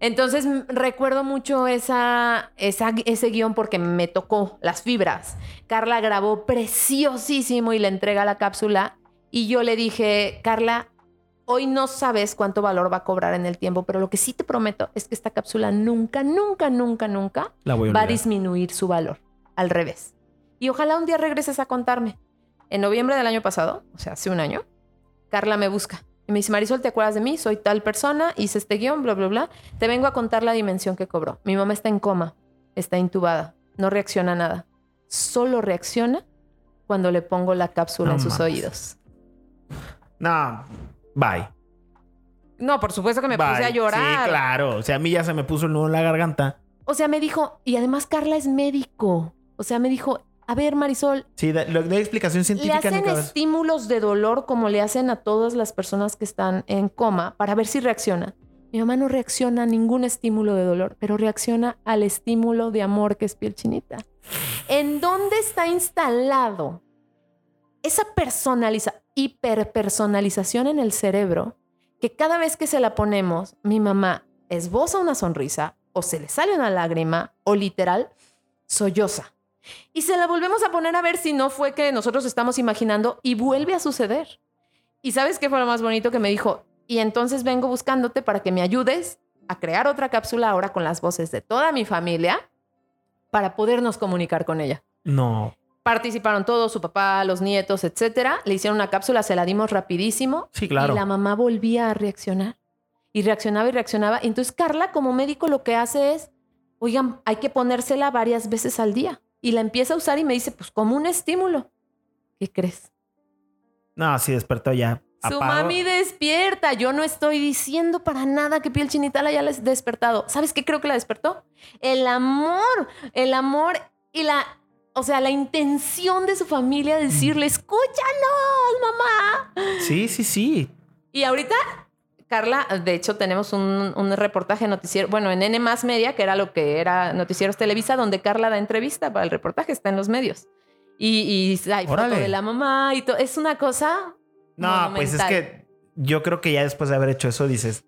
entonces recuerdo mucho esa, esa- ese guion porque me tocó las fibras. Carla grabó preciosísimo y le entrega la cápsula. Y yo le dije, Carla, hoy no sabes cuánto valor va a cobrar en el tiempo, pero lo que sí te prometo es que esta cápsula nunca, nunca, nunca, nunca La voy a va a disminuir su valor. Al revés. Y ojalá un día regreses a contarme. En noviembre del año pasado, o sea, hace un año, Carla me busca. Y me dice, Marisol, ¿te acuerdas de mí? Soy tal persona, hice este guion, bla, bla, bla. Te vengo a contar la dimensión que cobró. Mi mamá está en coma, está intubada, no reacciona a nada. Solo reacciona cuando le pongo la cápsula No en sus mames. oídos. No, bye. No, por supuesto que me Bye. puse a llorar. Sí, claro. O sea, a mí ya se me puso el nudo en la garganta. O sea, me dijo, y además Carla es médico. O sea, me dijo, a ver, Marisol, Sí, da, da explicación Le científica en mi hacen estímulos de dolor como le hacen a todas las personas que están en coma para ver si reacciona. Mi mamá no reacciona a ningún estímulo de dolor, pero reacciona al estímulo de amor que es piel chinita. ¿En dónde está instalado esa personaliza hiperpersonalización en el cerebro que cada vez que se la ponemos, mi mamá esboza una sonrisa o se le sale una lágrima o literal solloza? Y se la volvemos a poner a ver si no fue que nosotros estamos imaginando y vuelve a suceder. ¿Y sabes qué fue lo más bonito que me dijo? Y entonces vengo buscándote para que me ayudes a crear otra cápsula ahora con las voces de toda mi familia para podernos comunicar con ella. No. Participaron todos, su papá, los nietos, etcétera. Le hicieron una cápsula, se la dimos rapidísimo. Sí, claro. Y la mamá volvía a reaccionar. Y reaccionaba y reaccionaba. Y entonces Carla, como médico, lo que hace es, oigan, hay que ponérsela varias veces al día. Y la empieza a usar y me dice, pues como un estímulo. ¿Qué crees? No, sí despertó ya. Su Apago- mami despierta. Yo no estoy diciendo para nada que piel chinita la haya despertado. ¿Sabes qué creo que la despertó? El amor. El amor y la. O sea, la intención de su familia de decirle, escúchanos, mamá. Sí, sí, sí. Y ahorita, Carla, de hecho, tenemos un, un reportaje noticiero, bueno, en N más Media, que era lo que era Noticieros Televisa, donde Carla da entrevista para el reportaje, está en los medios. Y, y hay foto de la mamá y todo. Es una cosa. No, pues es que yo creo que ya después de haber hecho eso dices,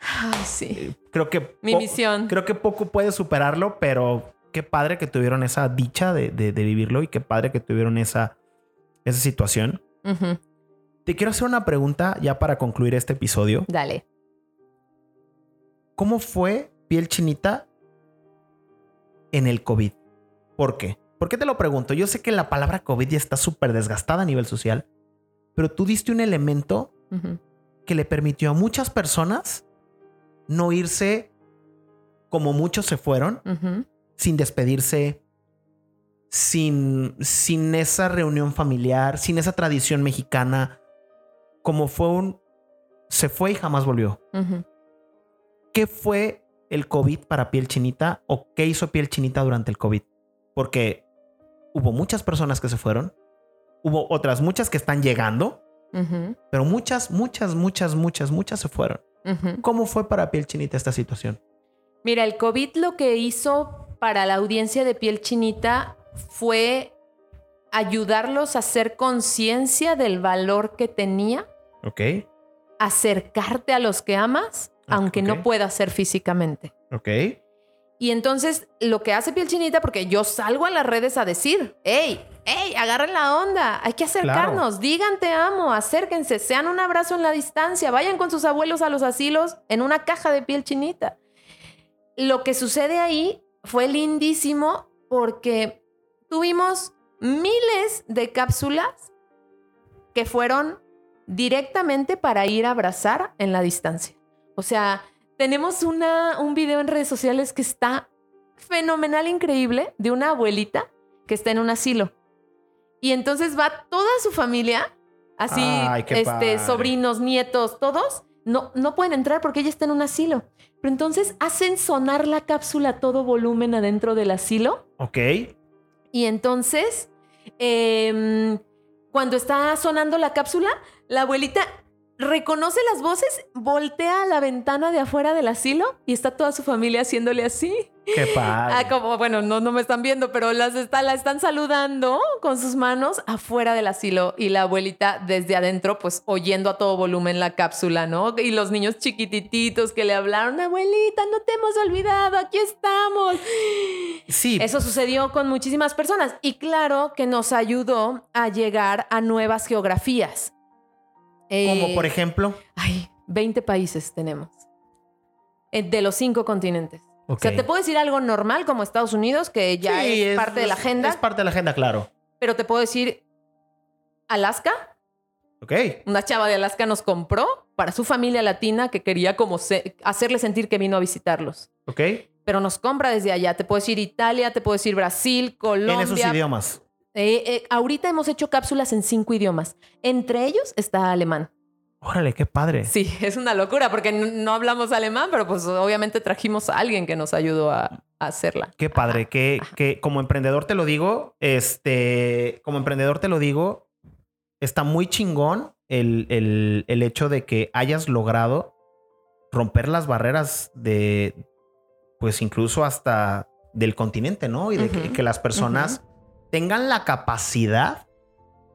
Ay, sí. creo que Mi misión. creo que poco puede superarlo, pero qué padre que tuvieron esa dicha de, de- de vivirlo y qué padre que tuvieron esa, esa situación. Te quiero hacer una pregunta ya para concluir este episodio. Dale. ¿Cómo fue piel chinita en el COVID? ¿Por qué? ¿Por qué te lo pregunto? Yo sé que la palabra COVID ya está súper desgastada a nivel social, pero tú diste un elemento que le permitió a muchas personas no irse como muchos se fueron, sin despedirse, sin, sin esa reunión familiar, sin esa tradición mexicana, como fue un... se fue y jamás volvió. ¿Qué fue el COVID para piel chinita o qué hizo piel chinita durante el COVID? Porque hubo muchas personas que se fueron, hubo otras muchas que están llegando, pero muchas, muchas, muchas, muchas, muchas se fueron. ¿Cómo fue para piel chinita esta situación? Mira, el COVID lo que hizo para la audiencia de piel chinita fue ayudarlos a hacer conciencia del valor que tenía Ok, acercarte a los que amas, Ah, aunque no puedas ser físicamente. ok. Y entonces lo que hace piel chinita, porque yo salgo a las redes a decir, hey, hey, agarren la onda, hay que acercarnos, digan te amo, acérquense, sean un abrazo en la distancia, vayan con sus abuelos a los asilos en una caja de piel chinita. Lo que sucede ahí fue lindísimo porque tuvimos miles de cápsulas que fueron directamente para ir a abrazar en la distancia. O sea, tenemos una, un video en redes sociales que está fenomenal, increíble, de una abuelita que está en un asilo. Y entonces va toda su familia, así, Ay, este, padre. sobrinos, nietos, todos, no, no pueden entrar porque ella está en un asilo. Pero entonces hacen sonar la cápsula a todo volumen adentro del asilo. Ok. Y entonces, em, cuando está sonando la cápsula, la abuelita reconoce las voces, voltea a la ventana de afuera del asilo y está toda su familia haciéndole así. Qué (laughs) padre. Ah, como, bueno, no, no me están viendo, pero las está, la están saludando con sus manos afuera del asilo y la abuelita desde adentro, pues oyendo a todo volumen la cápsula, ¿no? Y los niños chiquitititos que le hablaron, abuelita, no te hemos olvidado, aquí estamos. Sí. Eso sucedió con muchísimas personas y claro que nos ayudó a llegar a nuevas geografías. Como Eh, por ejemplo. Ay, 20 países tenemos. Eh, De los cinco continentes. O sea, te puedo decir algo normal como Estados Unidos, que ya Sí, es, parte de la agenda, Es parte de la agenda, claro. pero te puedo decir Alaska. Ok. Una chava de Alaska nos compró para su familia latina que quería como se- hacerle sentir que vino a visitarlos. Ok. Pero nos compra desde allá. Te puedo decir Italia, te puedo decir Brasil, Colombia. En esos idiomas. Eh, eh, ahorita hemos hecho cápsulas en cinco idiomas. Entre ellos está alemán. Órale, qué padre. Sí, (laughs) es una locura porque no hablamos alemán, pero pues obviamente trajimos a alguien que nos ayudó a, a hacerla. Qué padre, que, que como emprendedor te lo digo, este, como emprendedor te lo digo, está muy chingón el, el- el hecho de que hayas logrado romper las barreras de, pues incluso hasta del continente, ¿no? Y de que las personas tengan la capacidad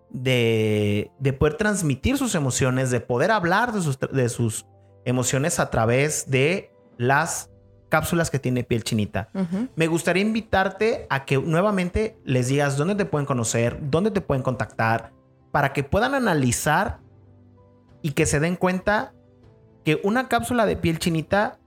de, de poder transmitir sus emociones, de poder hablar de sus, de sus emociones a través de las cápsulas que tiene piel chinita. Me gustaría invitarte a que nuevamente les digas dónde te pueden conocer, dónde te pueden contactar, para que puedan analizar y que se den cuenta que una cápsula de piel chinita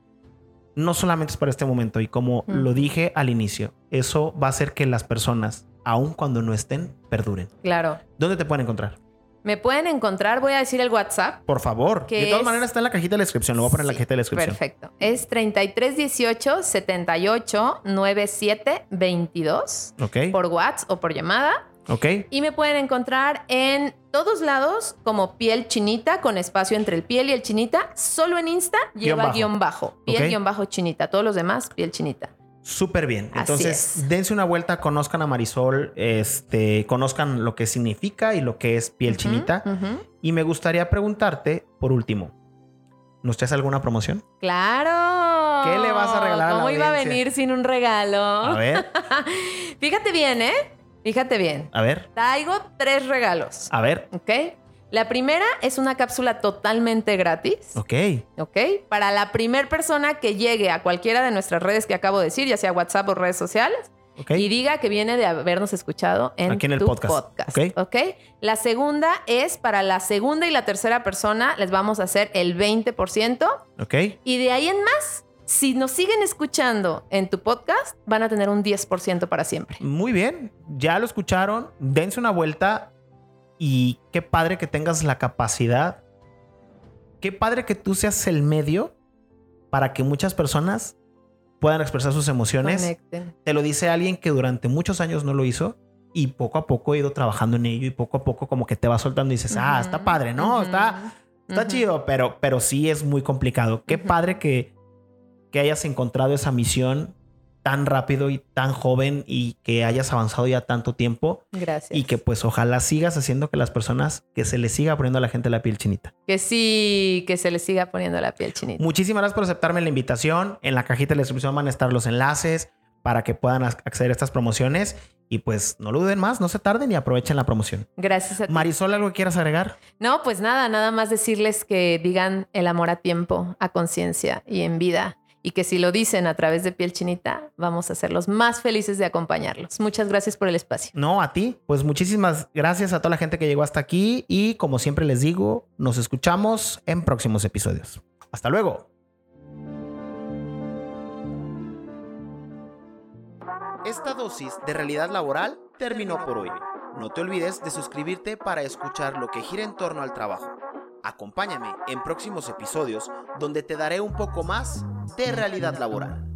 no solamente es para este momento. Y como lo dije al inicio, eso va a hacer que las personas, aun cuando no estén, perduren. Claro. ¿Dónde te pueden encontrar? Me pueden encontrar, voy a decir el WhatsApp. Por favor. ¿Qué De todas es? maneras está en la cajita de la descripción. Lo voy a poner en la cajita de la descripción. Perfecto. Es 3318 78 97 22 Ok. por WhatsApp o por llamada. Ok. Y me pueden encontrar en todos lados como piel chinita con espacio entre el piel y el chinita. Solo en Insta lleva bajo. guion bajo. Piel guion bajo chinita. Todos los demás, piel chinita. Súper bien. Entonces, es. dense una vuelta, conozcan a Marisol, este, conozcan lo que significa y lo que es piel chinita. Y me gustaría preguntarte, por último, ¿nos traes alguna promoción? Claro. ¿Qué le vas a regalar a la ¿Cómo iba a venir sin un regalo? A ver, (laughs) Fíjate bien, ¿eh? Fíjate bien. a ver, Traigo tres regalos. a ver. ¿Ok? La primera es una cápsula totalmente gratis. Ok, ¿Ok? Para la primera persona que llegue a cualquiera de nuestras redes que acabo de decir, ya sea WhatsApp o redes sociales, ok. y diga que viene de habernos escuchado en, Aquí en el tu podcast. Ok. ¿Ok? La segunda es para la segunda y la tercera persona, les vamos a hacer el 20%. Ok. Y de ahí en más, si nos siguen escuchando en tu podcast, van a tener un 10% para siempre. Muy bien. Ya lo escucharon. Dense una vuelta. Y qué padre que tengas la capacidad. Qué padre que tú seas el medio para que muchas personas puedan expresar sus emociones. Conecten. Te lo dice alguien que durante muchos años no lo hizo y poco a poco he ido trabajando en ello y poco a poco como que te va soltando y dices, ah, Ujú, está padre, ¿no? ujú, Está, está ujú. chido, pero, pero sí es muy complicado. Qué padre que, que hayas encontrado esa misión tan rápido y tan joven y que hayas avanzado ya tanto tiempo Gracias. y que pues ojalá sigas haciendo que las personas, que se les siga poniendo a la gente la piel chinita. Que sí, que se le siga poniendo la piel chinita. Muchísimas gracias por aceptarme la invitación. En la cajita de la descripción van a estar los enlaces para que puedan ac- acceder a estas promociones. Y pues no lo duden más, no se tarden y aprovechen la promoción. Gracias a ti. Marisol, ¿algo que quieras agregar? No, pues nada, nada más decirles que digan el amor a tiempo, a conciencia y en vida. Y que si lo dicen a través de piel chinita, vamos a ser los más felices de acompañarlos. Muchas gracias por el espacio. No, a ti. Pues muchísimas gracias a toda la gente que llegó hasta aquí. Y como siempre les digo, nos escuchamos en próximos episodios. Hasta luego. Esta dosis de realidad laboral terminó por hoy. No te olvides de suscribirte para escuchar lo que gira en torno al trabajo. Acompáñame en próximos episodios donde te daré un poco más de realidad laboral.